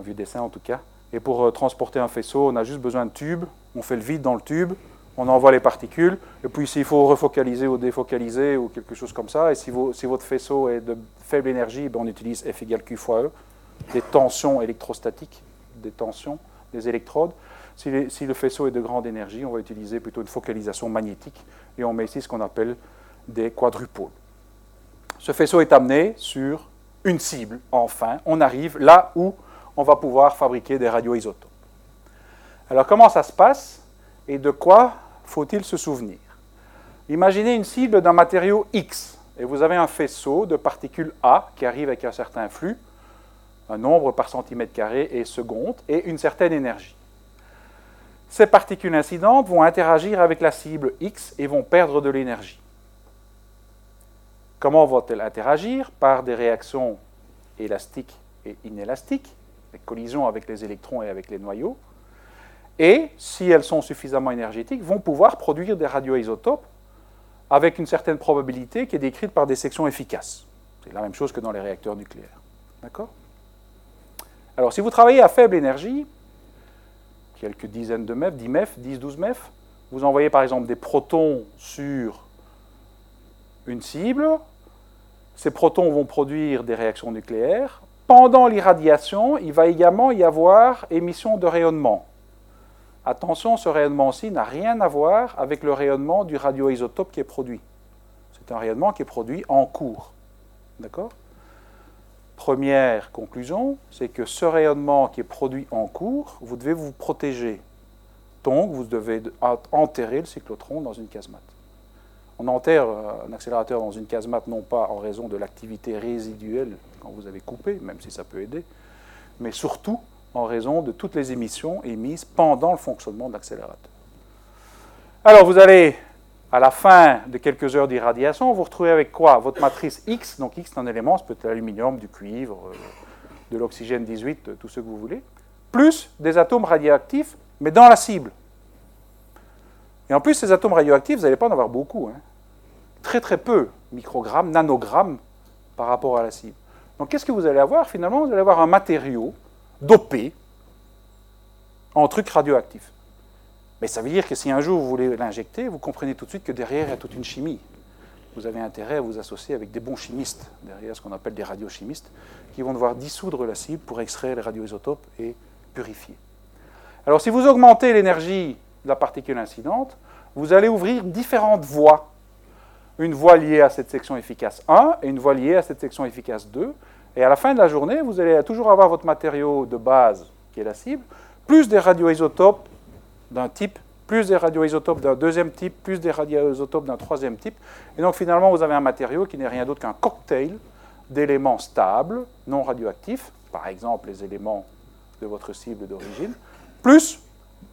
un vieux dessin en tout cas. Et pour euh, transporter un faisceau, on a juste besoin de tubes. On fait le vide dans le tube, on envoie les particules. Et puis, s'il faut refocaliser ou défocaliser ou quelque chose comme ça, et si, votre faisceau est de faible énergie, ben, on utilise F égale Q fois E des tensions électrostatiques, des tensions des électrodes. Si, le faisceau est de grande énergie, on va utiliser plutôt une focalisation magnétique et on met ici ce qu'on appelle des quadrupôles. Ce faisceau est amené sur une cible, enfin, on arrive là où on va pouvoir fabriquer des radioisotopes. Alors comment ça se passe et de quoi faut-il se souvenir? Imaginez une cible d'un matériau X et vous avez un faisceau de particules A qui arrive avec un certain flux un nombre par centimètre carré et seconde, et une certaine énergie. Ces particules incidentes vont interagir avec la cible X et vont perdre de l'énergie. Comment vont-elles interagir Par des réactions élastiques et inélastiques, des collisions avec les électrons et avec les noyaux, et, si elles sont suffisamment énergétiques, vont pouvoir produire des radioisotopes avec une certaine probabilité qui est décrite par des sections efficaces. C'est la même chose que dans les réacteurs nucléaires. D'accord? Alors, si vous travaillez à faible énergie, quelques dizaines de MEF, 10 MEF, 10, 12 MEF, vous envoyez par exemple des protons sur une cible, ces protons vont produire des réactions nucléaires. Pendant l'irradiation, il va également y avoir émission de rayonnement. Attention, ce rayonnement-ci n'a rien à voir avec le rayonnement du radioisotope qui est produit. C'est un rayonnement qui est produit en cours. D'accord? Première conclusion, c'est que ce rayonnement qui est produit en cours, vous devez vous protéger. Donc, vous devez enterrer le cyclotron dans une casemate. On enterre euh, un accélérateur dans une casemate non pas en raison de l'activité résiduelle quand vous avez coupé, même si ça peut aider, mais surtout en raison de toutes les émissions émises pendant le fonctionnement de l'accélérateur. Alors, vous allez à la fin de quelques heures d'irradiation, vous retrouvez avec quoi? Votre matrice X, donc X c'est un élément, ça peut être l'aluminium, du cuivre, euh, de l'oxygène 18, euh, tout ce que vous voulez, plus des atomes radioactifs, mais dans la cible. Et en plus, ces atomes radioactifs, vous n'allez pas en avoir beaucoup. Hein. Très très peu, microgrammes, nanogrammes par rapport à la cible. Donc qu'est-ce que vous allez avoir? Finalement, vous allez avoir un matériau dopé en truc radioactif. Mais ça veut dire que si un jour vous voulez l'injecter, vous comprenez tout de suite que derrière, il y a toute une chimie. Vous avez intérêt à vous associer avec des bons chimistes, derrière ce qu'on appelle des radiochimistes, qui vont devoir dissoudre la cible pour extraire les radioisotopes et purifier. Alors si vous augmentez l'énergie de la particule incidente, vous allez ouvrir différentes voies. Une voie liée à cette section efficace 1 et une voie liée à cette section efficace 2. Et à la fin de la journée, vous allez toujours avoir votre matériau de base, qui est la cible, plus des radioisotopes d'un type, plus des radioisotopes d'un deuxième type, plus des radioisotopes d'un troisième type. Et donc finalement, vous avez un matériau qui n'est rien d'autre qu'un cocktail d'éléments stables, non radioactifs, par exemple les éléments de votre cible d'origine, plus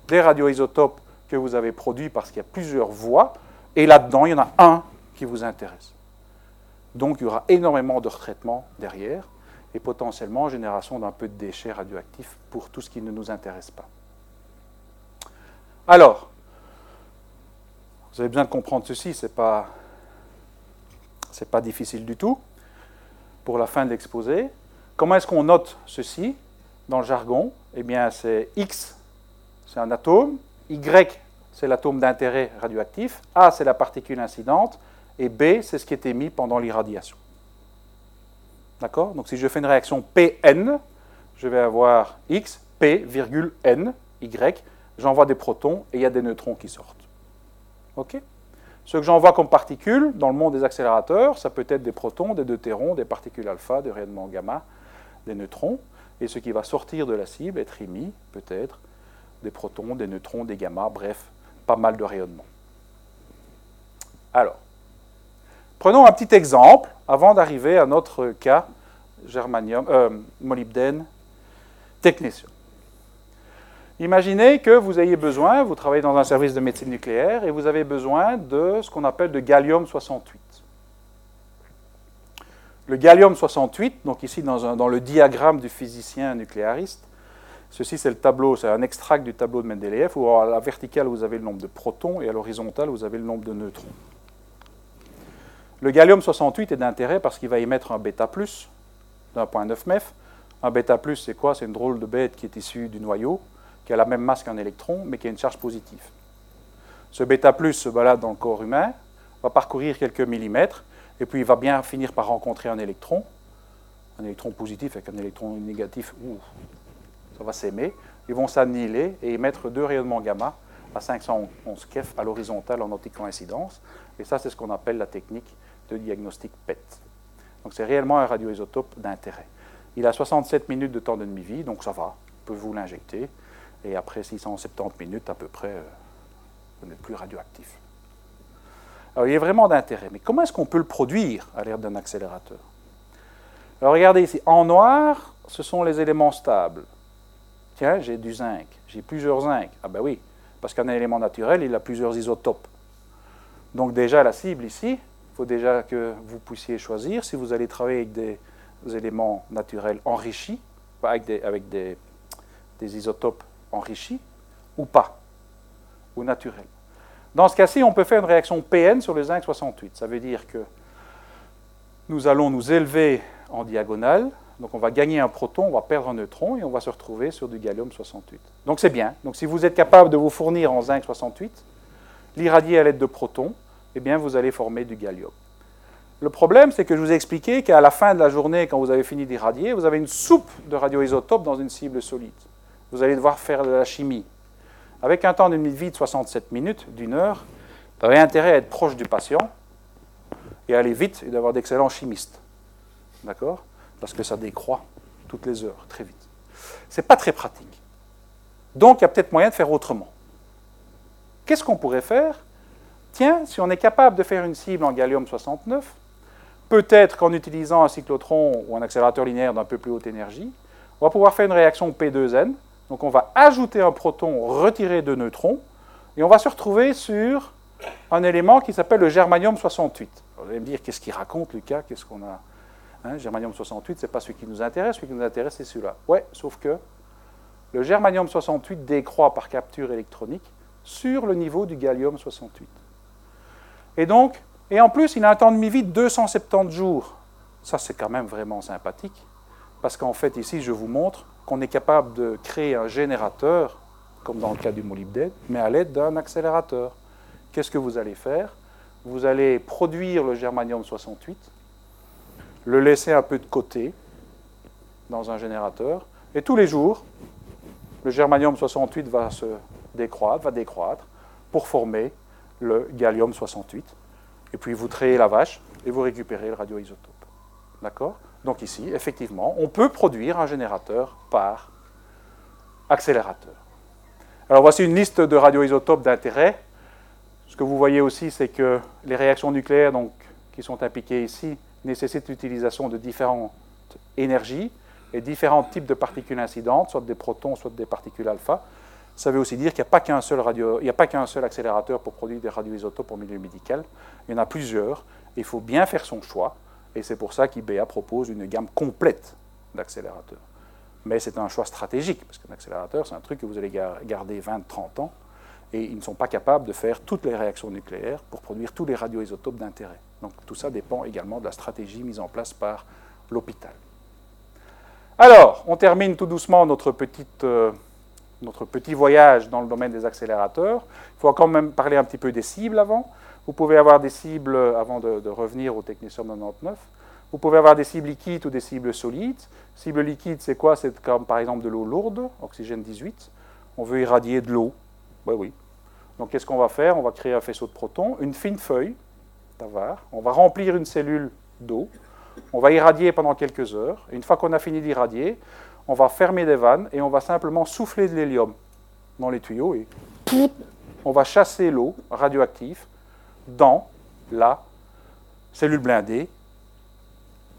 des radioisotopes que vous avez produits parce qu'il y a plusieurs voies, et là-dedans, il y en a un qui vous intéresse. Donc il y aura énormément de retraitement derrière, et potentiellement génération d'un peu de déchets radioactifs pour tout ce qui ne nous intéresse pas. Alors, vous avez besoin de comprendre ceci, ce n'est pas, difficile du tout pour la fin de l'exposé. Comment est-ce qu'on note ceci dans le jargon? Eh bien, c'est X, c'est un atome, Y, c'est l'atome d'intérêt radioactif, A, c'est la particule incidente, et B, c'est ce qui est émis pendant l'irradiation. D'accord? Donc si je fais une réaction PN, je vais avoir X, P, N, Y, j'envoie des protons et il y a des neutrons qui sortent. OK? Ce que j'envoie comme particules dans le monde des accélérateurs, ça peut être des protons, des deutérons, des particules alpha, des rayonnements gamma, des neutrons. Et ce qui va sortir de la cible, être émis, peut-être des protons, des neutrons, des gamma, bref, pas mal de rayonnements. Alors, prenons un petit exemple avant d'arriver à notre cas germanium, euh, molybdène, technétium. Imaginez que vous ayez besoin, vous travaillez dans un service de médecine nucléaire et vous avez besoin de ce qu'on appelle de gallium-68. Le gallium-68, donc ici dans, le diagramme du physicien nucléariste, ceci c'est le tableau, c'est un extract du tableau de Mendeleev où à la verticale vous avez le nombre de protons et à l'horizontale vous avez le nombre de neutrons. Le gallium-68 est d'intérêt parce qu'il va émettre un bêta+, d'un point 9 MEF. Un bêta+, c'est quoi? C'est une drôle de bête qui est issue du noyau, qui a la même masse qu'un électron, mais qui a une charge positive. Ce bêta+, se balade dans le corps humain, va parcourir quelques millimètres, et puis il va bien finir par rencontrer un électron, un électron positif avec un électron négatif, ça va s'aimer. Ils vont s'annihiler et émettre deux rayonnements gamma à 511 kef à l'horizontale en anticoïncidence. Et ça, c'est ce qu'on appelle la technique de diagnostic PET. Donc c'est réellement un radioisotope d'intérêt. Il a 67 minutes de temps de demi-vie, donc ça va, vous pouvez vous l'injecter, et après 670 minutes à peu près, euh, vous n'êtes plus radioactif. Alors il est vraiment d'intérêt, mais comment est-ce qu'on peut le produire à l'aide d'un accélérateur? Alors regardez ici, en noir, ce sont les éléments stables. Tiens, j'ai du zinc, j'ai plusieurs zinc. Ah ben oui, parce qu'un élément naturel, il a plusieurs isotopes. Donc déjà la cible ici, faut déjà que vous puissiez choisir si vous allez travailler avec des éléments naturels enrichis, avec des, avec des isotopes enrichis, ou pas, ou naturels. Dans ce cas-ci, on peut faire une réaction PN sur le zinc 68. Ça veut dire que nous allons nous élever en diagonale, donc on va gagner un proton, on va perdre un neutron et on va se retrouver sur du gallium 68. Donc c'est bien. Donc si vous êtes capable de vous fournir en zinc 68, l'irradier à l'aide de protons, eh bien, vous allez former du gallium. Le problème, c'est que je vous ai expliqué qu'à la fin de la journée, quand vous avez fini d'irradier, vous avez une soupe de radioisotopes dans une cible solide. Vous allez devoir faire de la chimie. Avec un temps de vie de 67 minutes, d'une heure, vous avez intérêt à être proche du patient et à aller vite et d'avoir d'excellents chimistes. D'accord? Parce que ça décroît toutes les heures, très vite. Ce n'est pas très pratique. Donc, il y a peut-être moyen de faire autrement. Qu'est-ce qu'on pourrait faire? Tiens, si on est capable de faire une cible en gallium-69, peut-être qu'en utilisant un cyclotron ou un accélérateur linéaire d'un peu plus haute énergie, on va pouvoir faire une réaction P2N. Donc on va ajouter un proton, retirer deux neutrons, et on va se retrouver sur un élément qui s'appelle le germanium-68. Vous allez me dire, qu'est-ce qu'il raconte, Lucas? Qu'est-ce qu'on a? Hein, Germanium-68, ce n'est pas celui qui nous intéresse, celui qui nous intéresse, c'est celui-là. Ouais, sauf que le germanium-68 décroît par capture électronique sur le niveau du gallium-68. Et donc, et en plus, il a un temps de vie de 270 jours. Ça, c'est quand même vraiment sympathique, parce qu'en fait, ici, je vous montre qu'on est capable de créer un générateur, comme dans le cas du molybdène, mais à l'aide d'un accélérateur. Qu'est-ce que vous allez faire? Vous allez produire le germanium 68, le laisser un peu de côté dans un générateur, et tous les jours, le germanium 68 va se décroître, va décroître pour former le gallium 68. Et puis vous trayez la vache et vous récupérez le radioisotope. D'accord? Donc ici, effectivement, on peut produire un générateur par accélérateur. Alors voici une liste de radioisotopes d'intérêt. Ce que vous voyez aussi, c'est que les réactions nucléaires qui sont impliquées ici nécessitent l'utilisation de différentes énergies et différents types de particules incidentes, soit des protons, soit des particules alpha. Ça veut aussi dire qu'il n'y a pas qu'un seul, a pas qu'un seul accélérateur pour produire des radioisotopes en milieu médical. Il y en a plusieurs. Il faut bien faire son choix. Et c'est pour ça qu'IBA propose une gamme complète d'accélérateurs. Mais c'est un choix stratégique, parce qu'un accélérateur, c'est un truc que vous allez garder 20-30 ans, et ils ne sont pas capables de faire toutes les réactions nucléaires pour produire tous les radioisotopes d'intérêt. Donc tout ça dépend également de la stratégie mise en place par l'hôpital. Alors, on termine tout doucement notre petite... Euh, notre petit voyage dans le domaine des accélérateurs. Il faut quand même parler un petit peu des cibles avant. Vous pouvez avoir des cibles, avant de, revenir au technicium 99, vous pouvez avoir des cibles liquides ou des cibles solides. Cible liquide, c'est quoi? C'est comme par exemple de l'eau lourde, oxygène 18. On veut irradier de l'eau. Oui, oui. Donc qu'est-ce qu'on va faire? On va créer un faisceau de protons, une fine feuille d'avare. On va remplir une cellule d'eau. On va irradier pendant quelques heures. une fois qu'on a fini d'irradier, on va fermer des vannes et on va simplement souffler de l'hélium dans les tuyaux et on va chasser l'eau radioactive dans la cellule blindée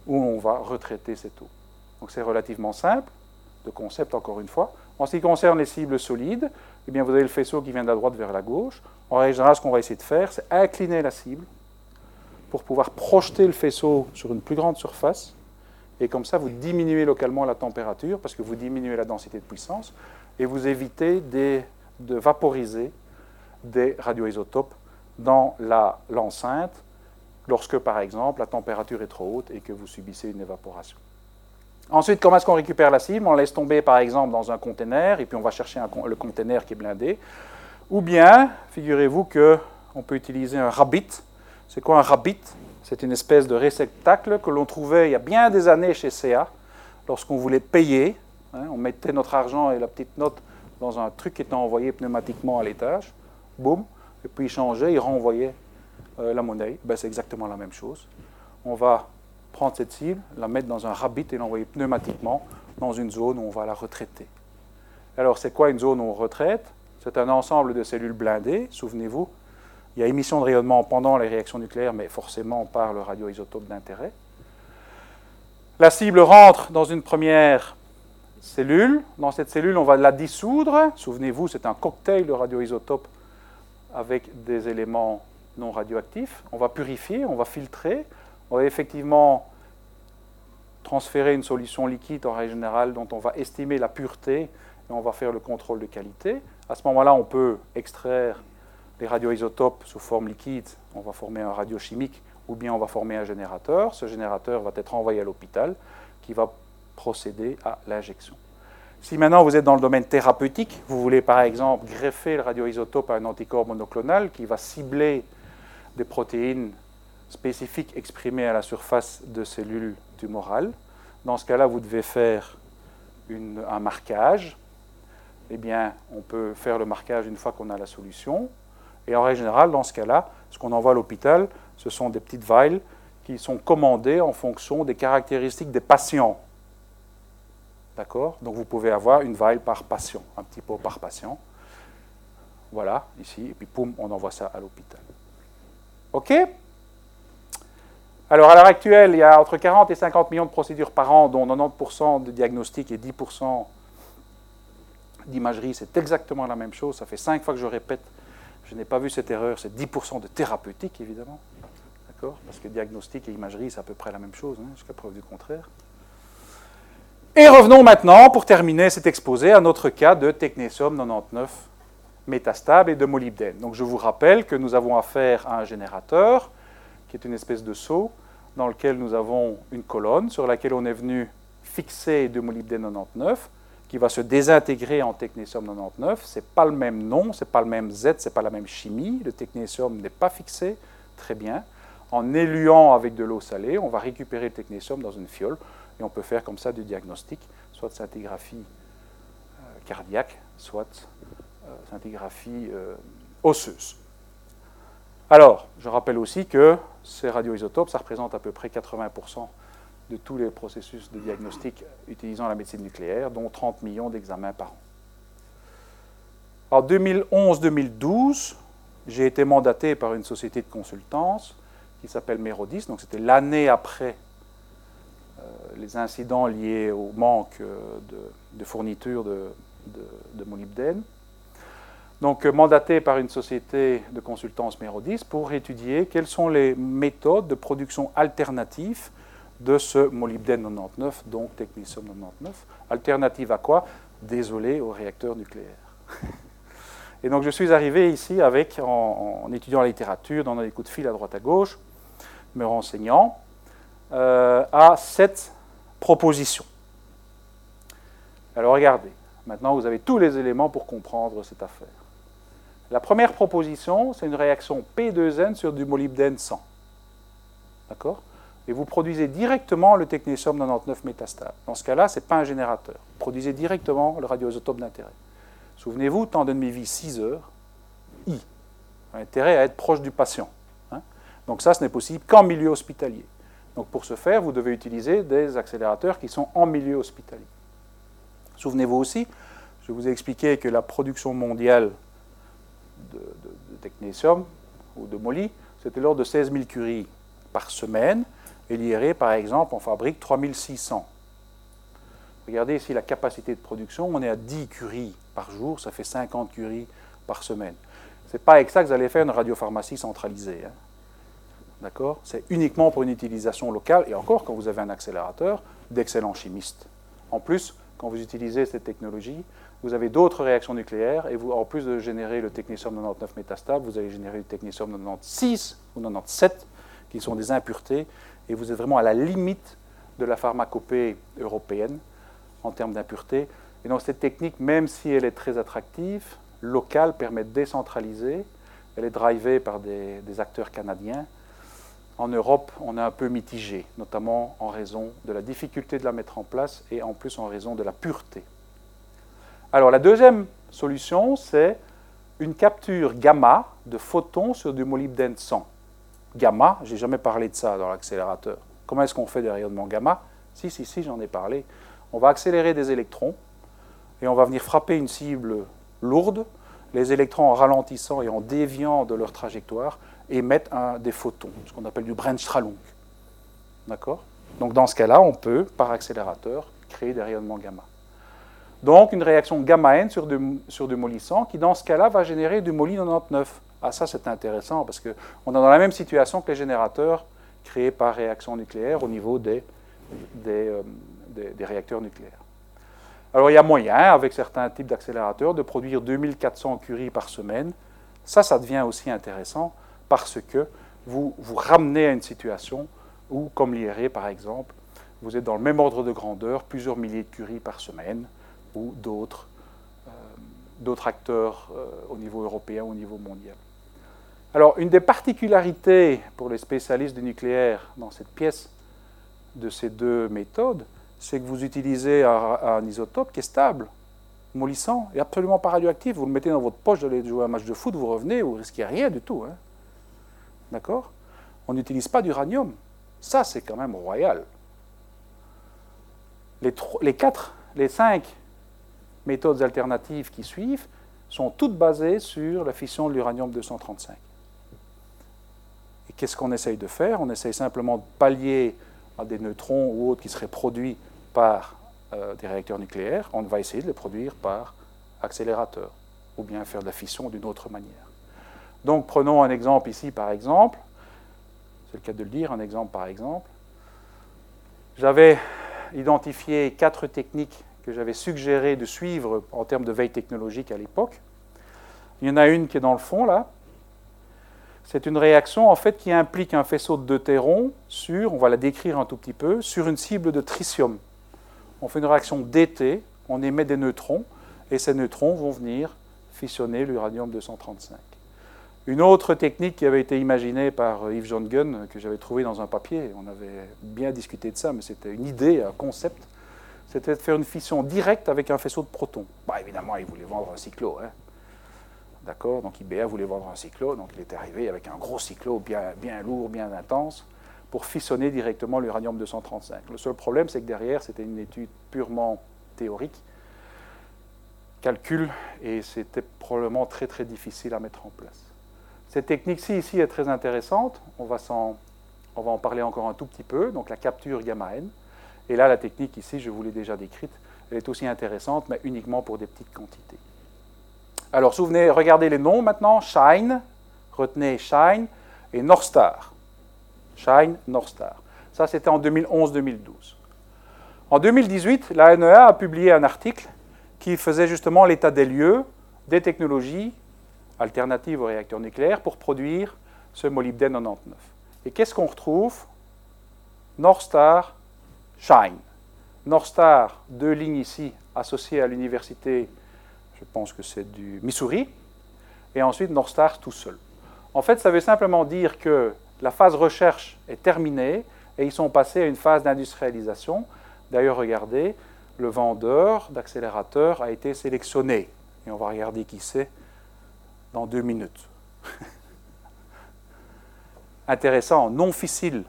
où on va retraiter cette eau. Donc c'est relativement simple, de concept encore une fois. En ce qui concerne les cibles solides, eh bien, vous avez le faisceau qui vient de la droite vers la gauche. En règle générale, ce qu'on va essayer de faire, c'est incliner la cible pour pouvoir projeter le faisceau sur une plus grande surface. Et comme ça, vous diminuez localement la température parce que vous diminuez la densité de puissance et vous évitez de vaporiser des radioisotopes dans l'enceinte lorsque, par exemple, la température est trop haute et que vous subissez une évaporation. Ensuite, comment est-ce qu'on récupère la cible? On laisse tomber, par exemple, dans un conteneur et puis on va chercher le conteneur qui est blindé. Ou bien, figurez-vous qu'on peut utiliser un rabbit. C'est quoi un rabbit? C'est une espèce de réceptacle que l'on trouvait il y a bien des années chez CA, lorsqu'on voulait payer. Hein, on mettait notre argent et la petite note dans un truc qui était envoyé pneumatiquement à l'étage. Boum. Et puis il changeait, il renvoyait euh, la monnaie. Ben, c'est exactement la même chose. On va prendre cette cible, la mettre dans un rabbit et l'envoyer pneumatiquement dans une zone où on va la retraiter. Alors, c'est quoi une zone où on retraite? C'est un ensemble de cellules blindées, souvenez-vous. Il y a émission de rayonnement pendant les réactions nucléaires, mais forcément par le radioisotope d'intérêt. La cible rentre dans une première cellule. Dans cette cellule, on va la dissoudre. Souvenez-vous, c'est un cocktail de radioisotopes avec des éléments non radioactifs. On va purifier, on va filtrer. On va effectivement transférer une solution liquide en règle générale dont on va estimer la pureté et on va faire le contrôle de qualité. À ce moment-là, on peut extraire les radioisotopes sous forme liquide, on va former un radiochimique, ou bien on va former un générateur. Ce générateur va être envoyé à l'hôpital qui va procéder à l'injection. Si maintenant vous êtes dans le domaine thérapeutique, vous voulez par exemple greffer le radioisotope à un anticorps monoclonal qui va cibler des protéines spécifiques exprimées à la surface de cellules tumorales, dans ce cas-là, vous devez faire un marquage eh bien, on peut faire le marquage une fois qu'on a la solution. Et en règle générale, dans ce cas-là, ce qu'on envoie à l'hôpital, ce sont des petites vials qui sont commandées en fonction des caractéristiques des patients. D'accord Donc vous pouvez avoir une vial par patient, un petit pot par patient. Voilà, ici, et puis poum, on envoie ça à l'hôpital. OK? Alors, à l'heure actuelle, il y a entre 40 et 50 millions de procédures par an, dont 90% de diagnostic et 10% d'imagerie, c'est exactement la même chose. Ça fait cinq fois que je répète, je n'ai pas vu cette erreur. C'est 10% de thérapeutique, évidemment. D'accord? Parce que diagnostic et imagerie, c'est à peu près la même chose, hein, jusqu'à preuve du contraire. Et revenons maintenant, pour terminer cet exposé, à notre cas de technétium 99 métastable et de molybdène. Donc je vous rappelle que nous avons affaire à un générateur, qui est une espèce de seau, dans lequel nous avons une colonne sur laquelle on est venu fixer de molybdène 99 qui va se désintégrer en technétium 99. Ce n'est pas le même nom, ce n'est pas le même Z, ce n'est pas la même chimie. Le technétium n'est pas fixé. Très bien. En éluant avec de l'eau salée, on va récupérer le technétium dans une fiole et on peut faire comme ça du diagnostic, soit de scintigraphie euh, cardiaque, soit euh, scintigraphie euh, osseuse. Alors, je rappelle aussi que ces radioisotopes, ça représente à peu près 80% de tous les processus de diagnostic utilisant la médecine nucléaire, dont 30 millions d'examens par an. En 2011-2012, j'ai été mandaté par une société de consultance qui s'appelle Mérodis, donc c'était l'année après les incidents liés au manque euh, de, fourniture de, de, molybdène. Donc euh, mandaté par une société de consultance Mérodis pour étudier quelles sont les méthodes de production alternatives de ce molybdène 99, donc technetium 99. Alternative à quoi? Désolé au réacteur nucléaire. Et donc je suis arrivé ici avec, en, étudiant la littérature, dans des coups de fil à droite à gauche, me renseignant, euh, à cette proposition. Alors regardez, maintenant vous avez tous les éléments pour comprendre cette affaire. La première proposition, c'est une réaction P2N sur du molybdène 100. D'accord? Et vous produisez directement le technétium 99 métastable. Dans ce cas-là, ce n'est pas un générateur. Vous produisez directement le radioisotope d'intérêt. Souvenez-vous, temps de demi-vie 6 heures, I. Intérêt à être proche du patient. Hein? Donc ça, ce n'est possible qu'en milieu hospitalier. Donc pour ce faire, vous devez utiliser des accélérateurs qui sont en milieu hospitalier. Souvenez-vous aussi, je vous ai expliqué que la production mondiale de, de technétium ou de moly, c'était l'ordre de 16 000 curies par semaine. Et l'IRE, par exemple, on fabrique 3600. Regardez ici la capacité de production. On est à 10 curies par jour, ça fait 50 curies par semaine. Ce n'est pas ça que vous allez faire une radiopharmacie centralisée. Hein. C'est uniquement pour une utilisation locale. Et encore, quand vous avez un accélérateur, d'excellents chimistes. En plus, quand vous utilisez cette technologie, vous avez d'autres réactions nucléaires et en plus de générer le technétium 99 métastable, vous allez générer le technétium 96 ou 97 qui sont des impuretés et vous êtes vraiment à la limite de la pharmacopée européenne en termes d'impuretés. Et donc cette technique, même si elle est très attractive, locale, permet de décentraliser. Elle est drivée par des acteurs canadiens. En Europe, on est un peu mitigé, notamment en raison de la difficulté de la mettre en place et en plus en raison de la pureté. Alors la deuxième solution, c'est une capture gamma de photons sur du molybdène 100. Gamma, j'ai jamais parlé de ça dans l'accélérateur. Comment est-ce qu'on fait des rayonnements gamma? Si, si, si, j'en ai parlé. On va accélérer des électrons et on va venir frapper une cible lourde. Les électrons, en ralentissant et en déviant de leur trajectoire, émettent un, des photons, ce qu'on appelle du Brennstrahlung. D'accord? Donc dans ce cas-là, on peut, par accélérateur, créer des rayonnements gamma. Donc une réaction gamma-N sur du, sur du molissant qui, dans ce cas-là, va générer du moly 99. Ah ça, c'est intéressant parce qu'on est dans la même situation que les générateurs créés par réaction nucléaire au niveau des, des, euh, des, des réacteurs nucléaires. Alors il y a moyen, avec certains types d'accélérateurs, de produire 2400 curies par semaine. Ça, ça devient aussi intéressant parce que vous vous ramenez à une situation où, comme l'IRE par exemple, vous êtes dans le même ordre de grandeur, plusieurs milliers de curies par semaine, ou d'autres euh, acteurs euh, au niveau européen au niveau mondial. Alors, une des particularités pour les spécialistes du nucléaire dans cette pièce de ces deux méthodes, c'est que vous utilisez un, un, isotope qui est stable, mollissant et absolument pas radioactif. Vous le mettez dans votre poche, vous allez jouer un match de foot, vous revenez, vous risquez rien du tout. Hein. D'accord? On n'utilise pas d'uranium. Ça, c'est quand même royal. Les, quatre, les cinq méthodes alternatives qui suivent sont toutes basées sur la fission de l'uranium-235. Et qu'est-ce qu'on essaye de faire? On essaye simplement de pallier à des neutrons ou autres qui seraient produits par euh, des réacteurs nucléaires. On va essayer de les produire par accélérateur, ou bien faire de la fission d'une autre manière. Donc prenons un exemple ici, par exemple. C'est le cas de le dire, un exemple par exemple. J'avais identifié quatre techniques que j'avais suggéré de suivre en termes de veille technologique à l'époque. Il y en a une qui est dans le fond, là. C'est une réaction en fait qui implique un faisceau de deutéron sur, on va la décrire un tout petit peu, sur une cible de tritium. On fait une réaction d'été, on émet des neutrons, et ces neutrons vont venir fissionner l'uranium-235. Une autre technique qui avait été imaginée par Yves John Gunn, que j'avais trouvé dans un papier, on avait bien discuté de ça, mais c'était une idée, un concept, c'était de faire une fission directe avec un faisceau de protons. Bah, évidemment, il voulait vendre un cyclo. Hein. D'accord? Donc IBA voulait vendre un cyclo, donc il est arrivé avec un gros cyclo bien, bien lourd, bien intense, pour fissionner directement l'uranium-235. Le seul problème, c'est que derrière, c'était une étude purement théorique, calcul, et c'était probablement très très difficile à mettre en place. Cette technique-ci ici est très intéressante, on va, on va en parler encore un tout petit peu, donc la capture gamma-N. Et là, la technique ici, je vous l'ai déjà décrite, elle est aussi intéressante, mais uniquement pour des petites quantités. Alors, souvenez, regardez les noms maintenant. Shine, retenez Shine, et Northstar. Shine, Northstar. Ça, c'était en 2011-2012. En 2018, la NEA a publié un article qui faisait justement l'état des lieux des technologies alternatives aux réacteurs nucléaires pour produire ce molybdène 99. Et qu'est-ce qu'on retrouve? Northstar Shine. Northstar, deux lignes ici associées à l'université, je pense que c'est du Missouri, et ensuite Northstar tout seul. En fait, ça veut simplement dire que la phase recherche est terminée et ils sont passés à une phase d'industrialisation. D'ailleurs, regardez, le vendeur d'accélérateur a été sélectionné. Et on va regarder qui c'est dans deux minutes. Intéressant, non fissile.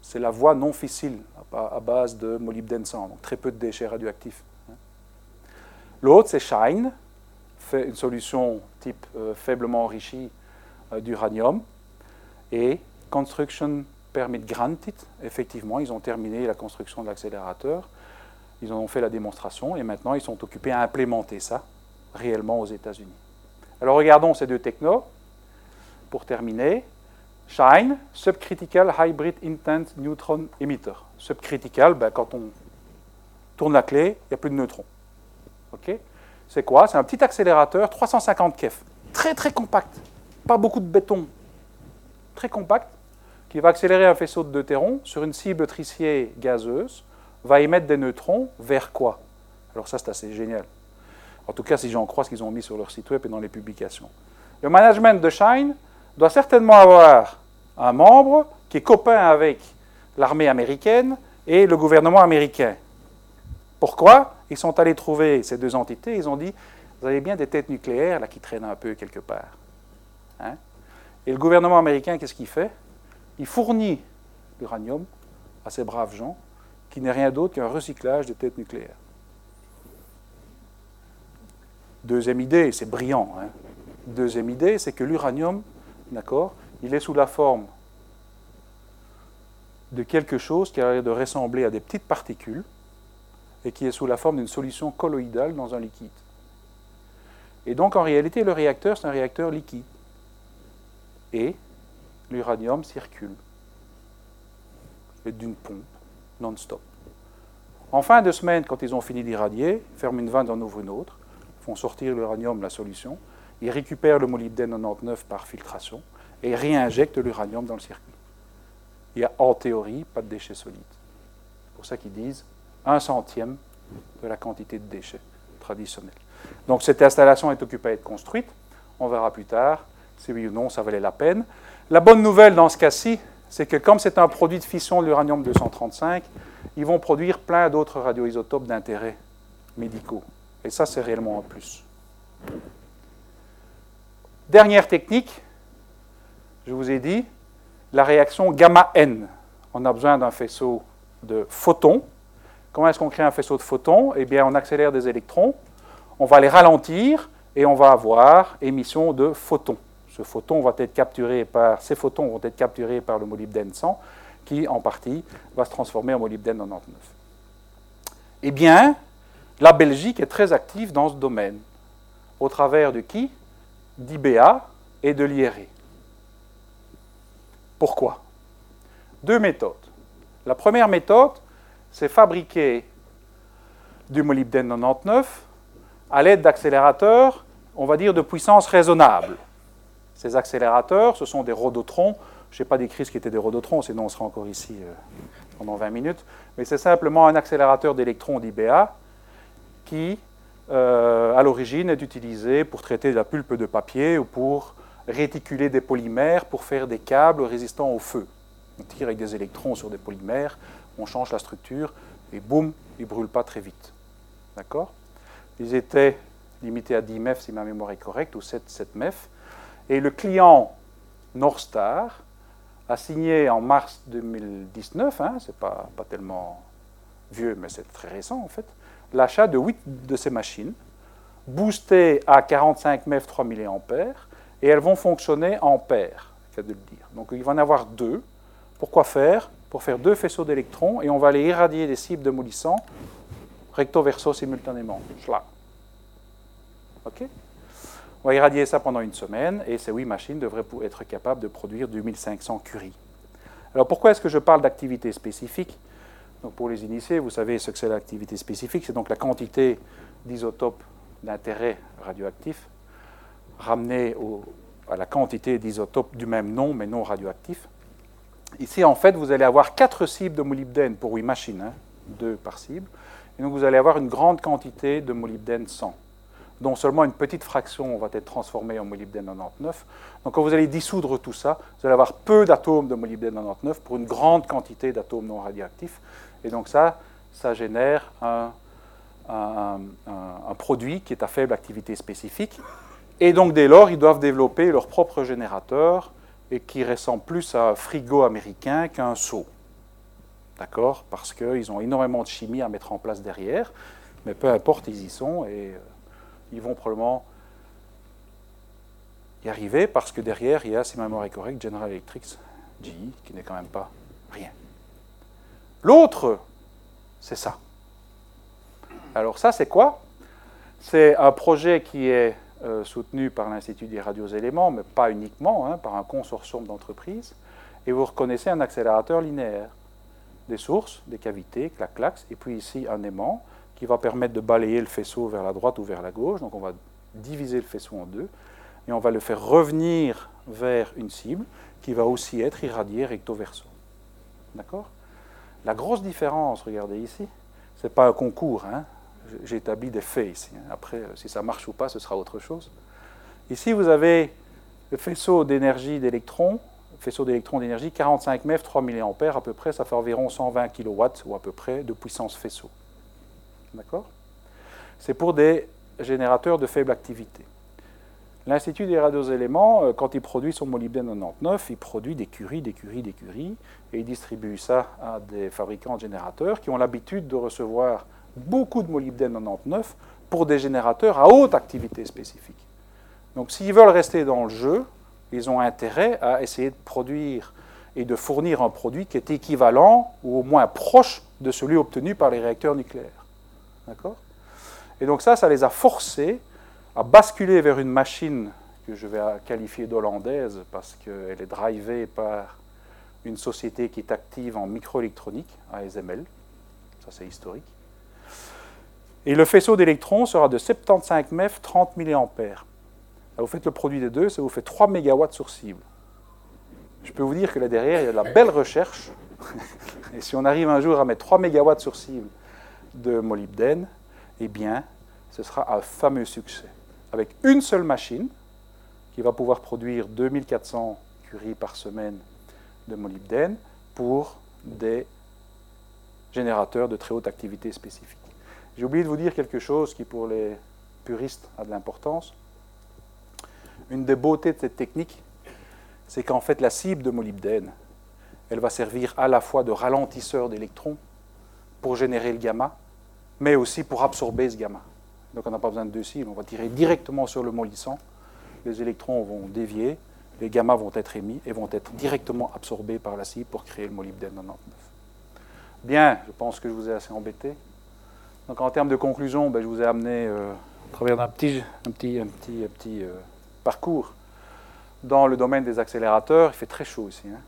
C'est la voie non fissile à base de molybdène 100, donc très peu de déchets radioactifs. L'autre, c'est Shine, une solution type euh, faiblement enrichie euh, d'uranium. Et Construction Permit Granted, effectivement, ils ont terminé la construction de l'accélérateur. Ils en ont fait la démonstration et maintenant ils sont occupés à implémenter ça réellement aux États-Unis. Alors regardons ces deux technos pour terminer. SHINE, Subcritical Hybrid Intense Neutron Emitter. Subcritical, ben, quand on tourne la clé, il n'y a plus de neutrons. C'est quoi? C'est un petit accélérateur 350 kef, très très compact, pas beaucoup de béton, très compact, qui va accélérer un faisceau de deutéron sur une cible tricier gazeuse, va émettre des neutrons vers quoi? Alors ça, c'est assez génial. En tout cas, si j'en crois ce qu'ils ont mis sur leur site web et dans les publications. Le management de Shine doit certainement avoir un membre qui est copain avec l'armée américaine et le gouvernement américain. Pourquoi? Ils sont allés trouver ces deux entités, ils ont dit, vous avez bien des têtes nucléaires là qui traînent un peu quelque part. Hein? et le gouvernement américain, qu'est-ce qu'il fait? Il fournit l'uranium à ces braves gens, qui n'est rien d'autre qu'un recyclage des têtes nucléaires. Deuxième idée, c'est brillant. Hein? Deuxième idée, c'est que l'uranium, d'accord, il est sous la forme de quelque chose qui a l'air de ressembler à des petites particules et qui est sous la forme d'une solution colloïdale dans un liquide. Et donc en réalité, le réacteur, c'est un réacteur liquide. Et l'uranium circule d'une pompe non-stop. En fin de semaine, quand ils ont fini d'irradier, ferment une vanne, en ouvrent une autre, font sortir l'uranium, la solution, ils récupèrent le molybdène 99 par filtration et réinjectent l'uranium dans le circuit. Il n'y a en théorie pas de déchets solides. C'est pour ça qu'ils disent un centième de la quantité de déchets traditionnels. Donc cette installation est occupée à être construite. On verra plus tard si oui ou non ça valait la peine. La bonne nouvelle dans ce cas-ci, c'est que comme c'est un produit de fission de l'uranium-235, ils vont produire plein d'autres radioisotopes d'intérêt médicaux. Et ça, c'est réellement un plus. Dernière technique, je vous ai dit, la réaction gamma N. On a besoin d'un faisceau de photons Comment est-ce qu'on crée un faisceau de photons? Eh bien, on accélère des électrons, on va les ralentir et on va avoir émission de photons. Ce photon va être capturé par, ces photons vont être capturés par le molybdène 100, qui en partie va se transformer en molybdène 99. Eh bien, la Belgique est très active dans ce domaine. Au travers de qui? D'IBA et de l'IRE. Pourquoi? Deux méthodes. La première méthode, c'est fabriquer du molybdène 99 à l'aide d'accélérateurs, on va dire, de puissance raisonnable. Ces accélérateurs, ce sont des rhodotrons. Je n'ai pas décrit ce qui étaient des rhodotrons, sinon on sera encore ici euh, pendant 20 minutes. Mais c'est simplement un accélérateur d'électrons d'IBA qui, euh, à l'origine, est utilisé pour traiter de la pulpe de papier ou pour réticuler des polymères pour faire des câbles résistants au feu. On tire avec des électrons sur des polymères on change la structure, et boum, ils ne brûlent pas très vite. D'accord? Ils étaient limités à 10 MEF si ma mémoire est correcte, ou 7, 7 MEF. Et le client Northstar a signé en mars 2019, hein, c'est pas, pas tellement vieux, mais c'est très récent en fait, l'achat de 8 de ces machines, boostées à 45 MEF 3 mA, et elles vont fonctionner en paire, cas de le dire. Donc il va en avoir deux. Pourquoi faire? Pour faire deux faisceaux d'électrons et on va aller irradier des cibles de mollissants recto-verso simultanément. OK? On va irradier ça pendant une semaine et ces huit machines devraient être capables de produire 2500 curie. Alors pourquoi est-ce que je parle d'activité spécifique? Donc Pour les initiés, vous savez ce que c'est l'activité spécifique, c'est donc la quantité d'isotopes d'intérêt radioactif ramenée à la quantité d'isotopes du même nom mais non radioactifs. Ici, en fait, vous allez avoir quatre cibles de molybdène pour 8 machines, hein, deux par cible. Et donc, vous allez avoir une grande quantité de molybdène 100, dont seulement une petite fraction va être transformée en molybdène 99. Donc, quand vous allez dissoudre tout ça, vous allez avoir peu d'atomes de molybdène 99 pour une grande quantité d'atomes non radioactifs. Et donc, ça, ça génère un, un produit qui est à faible activité spécifique. Et donc, dès lors, ils doivent développer leur propre générateur et qui ressemble plus à un frigo américain qu'un seau. D'accord? Parce qu'ils ont énormément de chimie à mettre en place derrière, mais peu importe, ils y sont et euh, ils vont probablement y arriver parce que derrière, il y a, si ma mémoire est correcte, General Electric, GE, qui n'est quand même pas rien. L'autre, c'est ça. Alors ça, c'est quoi? C'est un projet qui est euh, soutenu par l'Institut des radioéléments, mais pas uniquement, hein, par un consortium d'entreprises. Et vous reconnaissez un accélérateur linéaire. Des sources, des cavités, clac-clac, et puis ici un aimant qui va permettre de balayer le faisceau vers la droite ou vers la gauche. Donc on va diviser le faisceau en deux, et on va le faire revenir vers une cible qui va aussi être irradiée recto verso. D'accord? La grosse différence, regardez ici, ce n'est pas un concours, hein. j'établis des faits ici. Hein. Après, euh, si ça marche ou pas, ce sera autre chose. Ici, vous avez le faisceau d'énergie d'électrons, faisceau d'électrons d'énergie, 45 MeV, 3 mA à peu près, ça fait environ 120 kW ou à peu près de puissance faisceau. D'accord? C'est pour des générateurs de faible activité. L'Institut des radioéléments, euh, quand il produit son molybdène 99, il produit des curies, des curies, des curies, et il distribue ça à des fabricants de générateurs qui ont l'habitude de recevoir beaucoup de molybdène 99 pour des générateurs à haute activité spécifique. Donc s'ils veulent rester dans le jeu, ils ont intérêt à essayer de produire et de fournir un produit qui est équivalent ou au moins proche de celui obtenu par les réacteurs nucléaires. D'accord? Et donc ça, ça les a forcés à basculer vers une machine que je vais qualifier d'hollandaise parce qu'elle est drivée par une société qui est active en microélectronique, ASML. Ça, c'est historique. Et le faisceau d'électrons sera de 75 MeV, 30 mA. vous faites le produit des deux, ça vous fait 3 MW sur cible. Je peux vous dire que là derrière, il y a de la belle recherche. Et si on arrive un jour à mettre 3 MW sur cible de molybdène, eh bien, ce sera un fameux succès avec une seule machine qui va pouvoir produire 2400 curies par semaine de molybdène pour des générateurs de très haute activité spécifique. J'ai oublié de vous dire quelque chose qui, pour les puristes, a de l'importance. Une des beautés de cette technique, c'est qu'en fait, la cible de molybdène, elle va servir à la fois de ralentisseur d'électrons pour générer le gamma, mais aussi pour absorber ce gamma. Donc on n'a pas besoin de deux cibles, on va tirer directement sur le mollissant. Les électrons vont dévier, les gammas vont être émis et vont être directement absorbés par la cible pour créer le molybdène 99. Bien, je pense que je vous ai assez embêté. Donc en termes de conclusion, ben, je vous ai amené euh, à travers un petit, un petit, un petit, petit euh, parcours dans le domaine des accélérateurs. Il fait très chaud ici. Hein.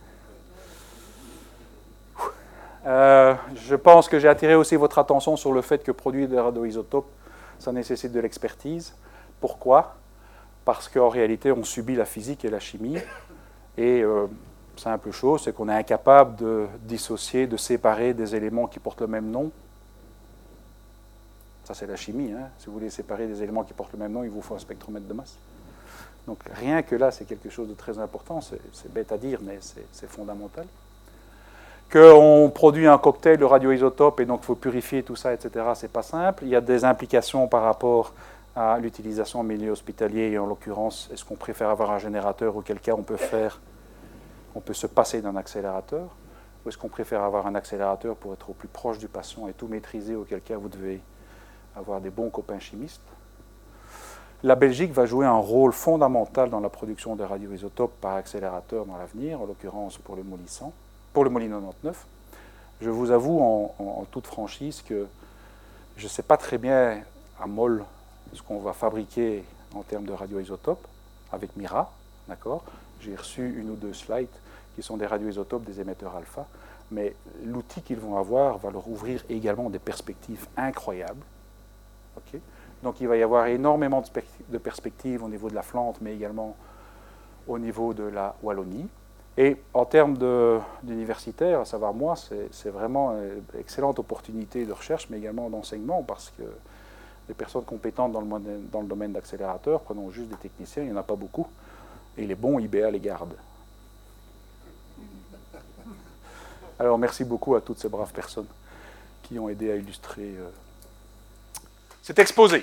Euh, je pense que j'ai attiré aussi votre attention sur le fait que produire des radioisotopes ça nécessite de l'expertise. Pourquoi? Parce qu'en réalité, on subit la physique et la chimie. Et euh, simple chose, c'est qu'on est incapable de dissocier, de séparer des éléments qui portent le même nom. Ça, c'est la chimie. Hein. Si vous voulez séparer des éléments qui portent le même nom, il vous faut un spectromètre de masse. Donc rien que là, c'est quelque chose de très important. C'est bête à dire, mais c'est fondamental qu'on produit un cocktail de radioisotope et donc il faut purifier tout ça, etc. C'est pas simple. Il y a des implications par rapport à l'utilisation en milieu hospitalier et en l'occurrence, est-ce qu'on préfère avoir un générateur auquel cas on peut faire, on peut se passer d'un accélérateur ou est-ce qu'on préfère avoir un accélérateur pour être au plus proche du patient et tout maîtriser, auquel cas vous devez avoir des bons copains chimistes. La Belgique va jouer un rôle fondamental dans la production de radioisotopes par accélérateur dans l'avenir, en l'occurrence pour le molissant pour le Molino 99. Je vous avoue en, toute franchise que je ne sais pas très bien à Moll ce qu'on va fabriquer en termes de radioisotopes avec Mira, d'accord? J'ai reçu une ou deux slides qui sont des radioisotopes des émetteurs alpha, mais l'outil qu'ils vont avoir va leur ouvrir également des perspectives incroyables. Donc il va y avoir énormément de perspectives au niveau de la Flandre, mais également au niveau de la Wallonie. Et en termes d'universitaire, à savoir moi, c'est vraiment une excellente opportunité de recherche, mais également d'enseignement, parce que les personnes compétentes dans le, dans le domaine d'accélérateur, prenons juste des techniciens, il n'y en a pas beaucoup, et les bons IBA les gardent. Alors merci beaucoup à toutes ces braves personnes qui ont aidé à illustrer euh, cet exposé.